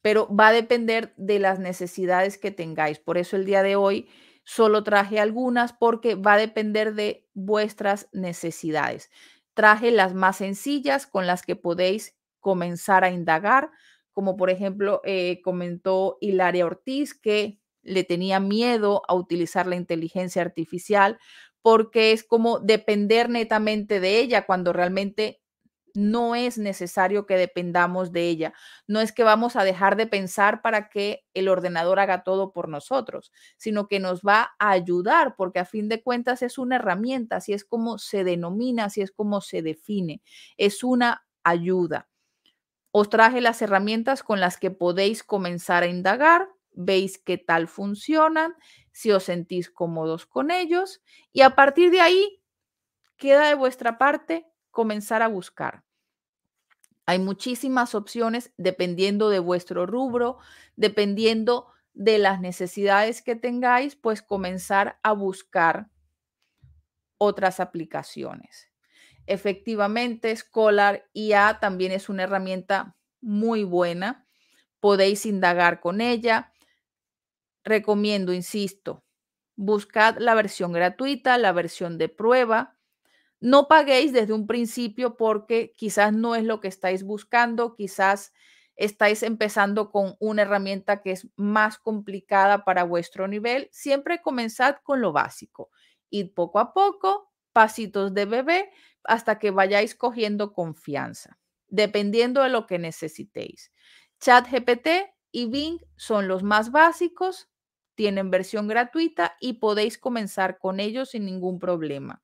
Pero va a depender de las necesidades que tengáis. Por eso el día de hoy solo traje algunas porque va a depender de vuestras necesidades. Traje las más sencillas con las que podéis comenzar a indagar, como por ejemplo eh, comentó Hilaria Ortiz que le tenía miedo a utilizar la inteligencia artificial porque es como depender netamente de ella cuando realmente no es necesario que dependamos de ella. No es que vamos a dejar de pensar para que el ordenador haga todo por nosotros, sino que nos va a ayudar porque a fin de cuentas es una herramienta, así es como se denomina, así es como se define. Es una ayuda. Os traje las herramientas con las que podéis comenzar a indagar, veis qué tal funcionan si os sentís cómodos con ellos y a partir de ahí queda de vuestra parte comenzar a buscar. Hay muchísimas opciones dependiendo de vuestro rubro, dependiendo de las necesidades que tengáis, pues comenzar a buscar otras aplicaciones. Efectivamente, Scholar IA también es una herramienta muy buena. Podéis indagar con ella recomiendo, insisto, buscad la versión gratuita, la versión de prueba. No paguéis desde un principio porque quizás no es lo que estáis buscando, quizás estáis empezando con una herramienta que es más complicada para vuestro nivel. Siempre comenzad con lo básico y poco a poco, pasitos de bebé, hasta que vayáis cogiendo confianza, dependiendo de lo que necesitéis. ChatGPT y Bing son los más básicos, tienen versión gratuita y podéis comenzar con ellos sin ningún problema.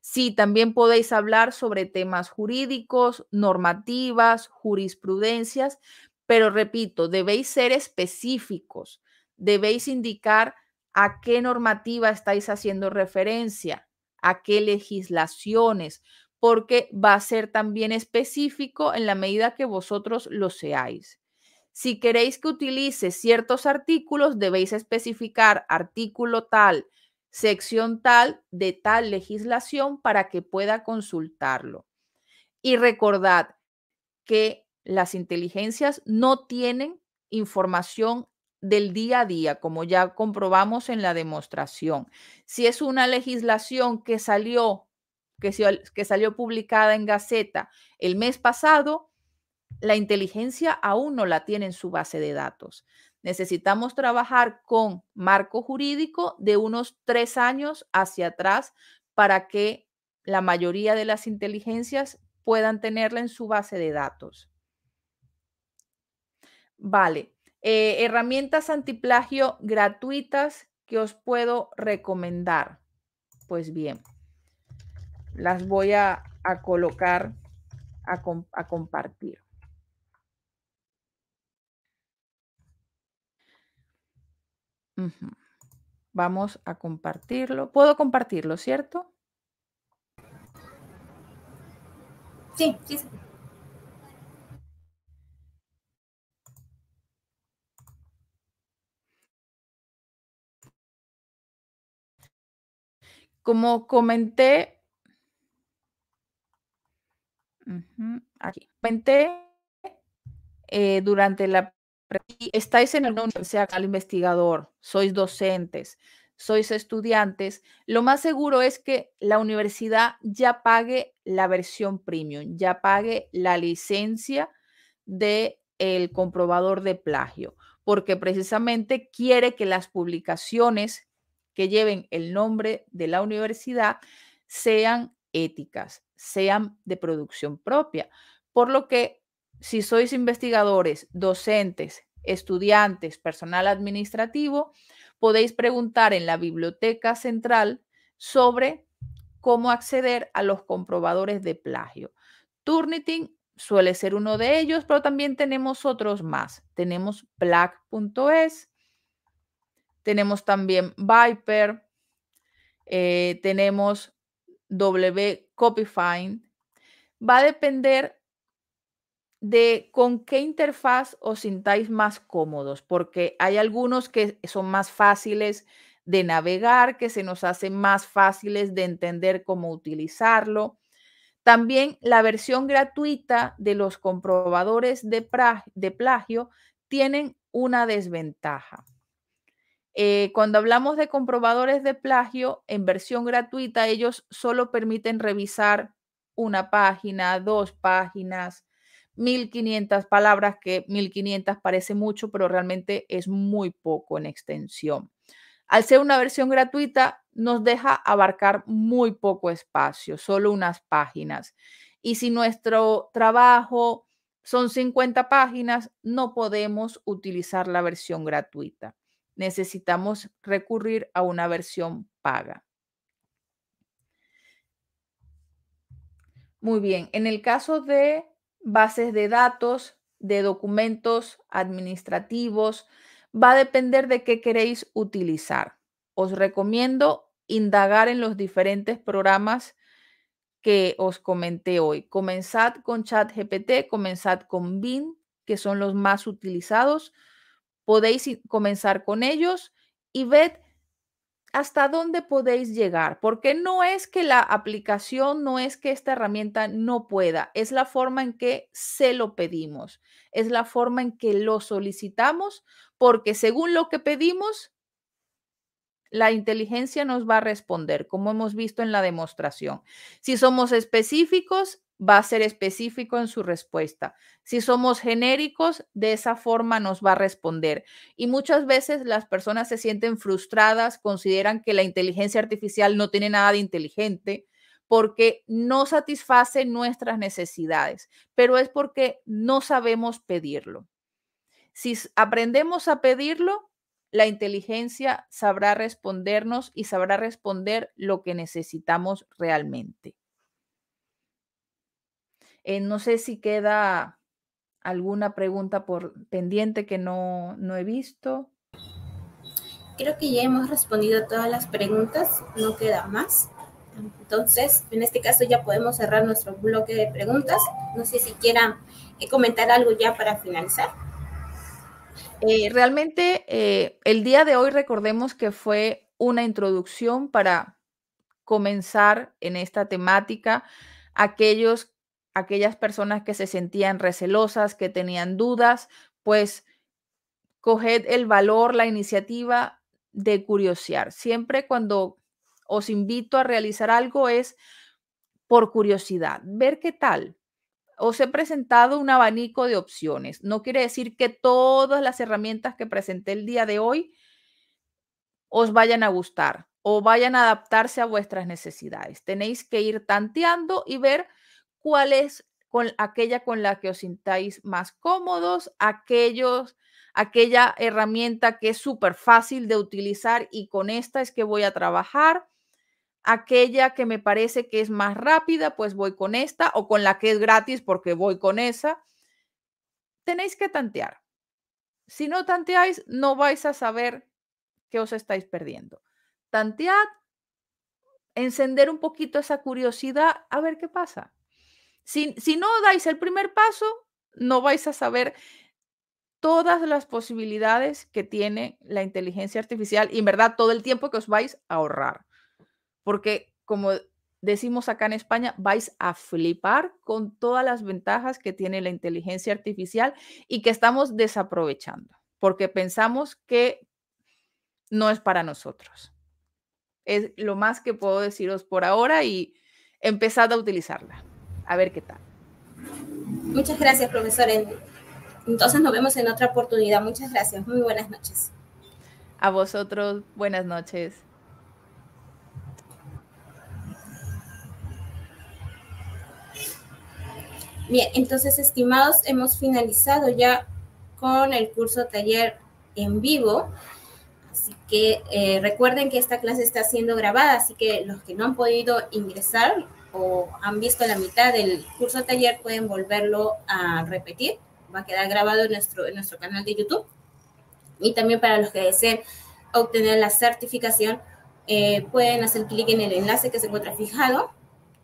Sí, también podéis hablar sobre temas jurídicos, normativas, jurisprudencias, pero repito, debéis ser específicos, debéis indicar a qué normativa estáis haciendo referencia, a qué legislaciones, porque va a ser también específico en la medida que vosotros lo seáis. Si queréis que utilice ciertos artículos, debéis especificar artículo tal, sección tal de tal legislación para que pueda consultarlo. Y recordad que las inteligencias no tienen información del día a día, como ya comprobamos en la demostración. Si es una legislación que salió, que, que salió publicada en Gaceta el mes pasado, la inteligencia aún no la tiene en su base de datos. Necesitamos trabajar con marco jurídico de unos tres años hacia atrás para que la mayoría de las inteligencias puedan tenerla en su base de datos. Vale, eh, herramientas antiplagio gratuitas que os puedo recomendar. Pues bien, las voy a, colocar, a compartir. Vamos a compartirlo. ¿Puedo compartirlo, cierto? Sí, sí, sí. Como comenté, aquí, comenté eh, durante la estáis en una universidad al investigador, sois docentes, sois estudiantes, lo más seguro es que la universidad ya pague la versión premium, ya pague la licencia del el comprobador de plagio, porque precisamente quiere que las publicaciones que lleven el nombre de la universidad sean éticas, sean de producción propia. Por lo que si sois investigadores, docentes, estudiantes, personal administrativo, podéis preguntar en la biblioteca central sobre cómo acceder a los comprobadores de plagio. Turnitin suele ser uno de ellos, pero también tenemos otros más. Tenemos black.es, tenemos también Viper, eh, tenemos WCopyFind. Va a depender de con qué interfaz os sintáis más cómodos, porque hay algunos que son más fáciles de navegar, que se nos hacen más fáciles de entender cómo utilizarlo. También la versión gratuita de los comprobadores de, plagio tienen una desventaja. Eh, cuando hablamos de comprobadores de plagio en versión gratuita, ellos solo permiten revisar una página, dos páginas, 1500 palabras, que 1500 parece mucho, pero realmente es muy poco en extensión. Al ser una versión gratuita, nos deja abarcar muy poco espacio, solo unas páginas. Y si nuestro trabajo son 50 páginas, no podemos utilizar la versión gratuita. Necesitamos recurrir a una versión paga. Muy bien, en el caso de bases de datos, de documentos administrativos, va a depender de qué queréis utilizar. Os recomiendo indagar en los diferentes programas que os comenté hoy. Comenzad con ChatGPT, comenzad con Bing, que son los más utilizados. Podéis comenzar con ellos y ved hasta dónde podéis llegar, porque no es que la aplicación, no es que esta herramienta no pueda, es la forma en que se lo pedimos, es la forma en que lo solicitamos, porque según lo que pedimos, la inteligencia nos va a responder, como hemos visto en la demostración. Si somos específicos, va a ser específico en su respuesta. Si somos genéricos, de esa forma nos va a responder. Y muchas veces las personas se sienten frustradas, consideran que la inteligencia artificial no tiene nada de inteligente porque no satisface nuestras necesidades, pero es porque no sabemos pedirlo. Si aprendemos a pedirlo, la inteligencia sabrá respondernos y sabrá responder lo que necesitamos realmente. Eh, no sé si queda alguna pregunta por pendiente que no, no he visto. Creo que ya hemos respondido todas las preguntas, no queda más. Entonces, en este caso ya podemos cerrar nuestro bloque de preguntas. No sé si quieran eh, comentar algo ya para finalizar. Eh, realmente eh, el día de hoy recordemos que fue una introducción para comenzar en esta temática aquellos aquellas personas que se sentían recelosas, que tenían dudas, pues coged el valor, la iniciativa de curiosear. Siempre cuando os invito a realizar algo es por curiosidad, ver qué tal. Os he presentado un abanico de opciones. No quiere decir que todas las herramientas que presenté el día de hoy os vayan a gustar o vayan a adaptarse a vuestras necesidades. Tenéis que ir tanteando y ver cuál es con aquella con la que os sintáis más cómodos, aquellos, aquella herramienta que es súper fácil de utilizar y con esta es que voy a trabajar aquella que me parece que es más rápida, pues voy con esta, o con la que es gratis porque voy con esa. Tenéis que tantear. Si no tanteáis, no vais a saber qué os estáis perdiendo. Tantead, encender un poquito esa curiosidad, a ver qué pasa. Si, no dais el primer paso, no vais a saber todas las posibilidades que tiene la inteligencia artificial y en verdad todo el tiempo que os vais a ahorrar porque como decimos acá en España, vais a flipar con todas las ventajas que tiene la inteligencia artificial y que estamos desaprovechando, porque pensamos que no es para nosotros. Es lo más que puedo deciros por ahora y empezad a utilizarla. A ver qué tal. Muchas gracias, profesor. Entonces nos vemos en otra oportunidad. Muchas gracias. Muy buenas noches. A vosotros, buenas noches. Bien, entonces, estimados, hemos finalizado ya con el curso taller en vivo. Así que eh, recuerden que esta clase está siendo grabada, así que los que no han podido ingresar o han visto la mitad del curso taller pueden volverlo a repetir. Va a quedar grabado en nuestro, en nuestro canal de YouTube. Y también para los que deseen obtener la certificación, eh, pueden hacer clic en el enlace que se encuentra fijado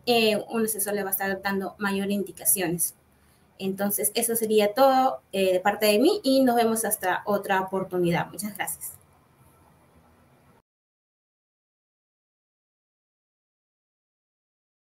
eh, un asesor le va a estar dando mayor indicaciones. Entonces, eso sería todo eh, de parte de mí y nos vemos hasta otra oportunidad. Muchas gracias.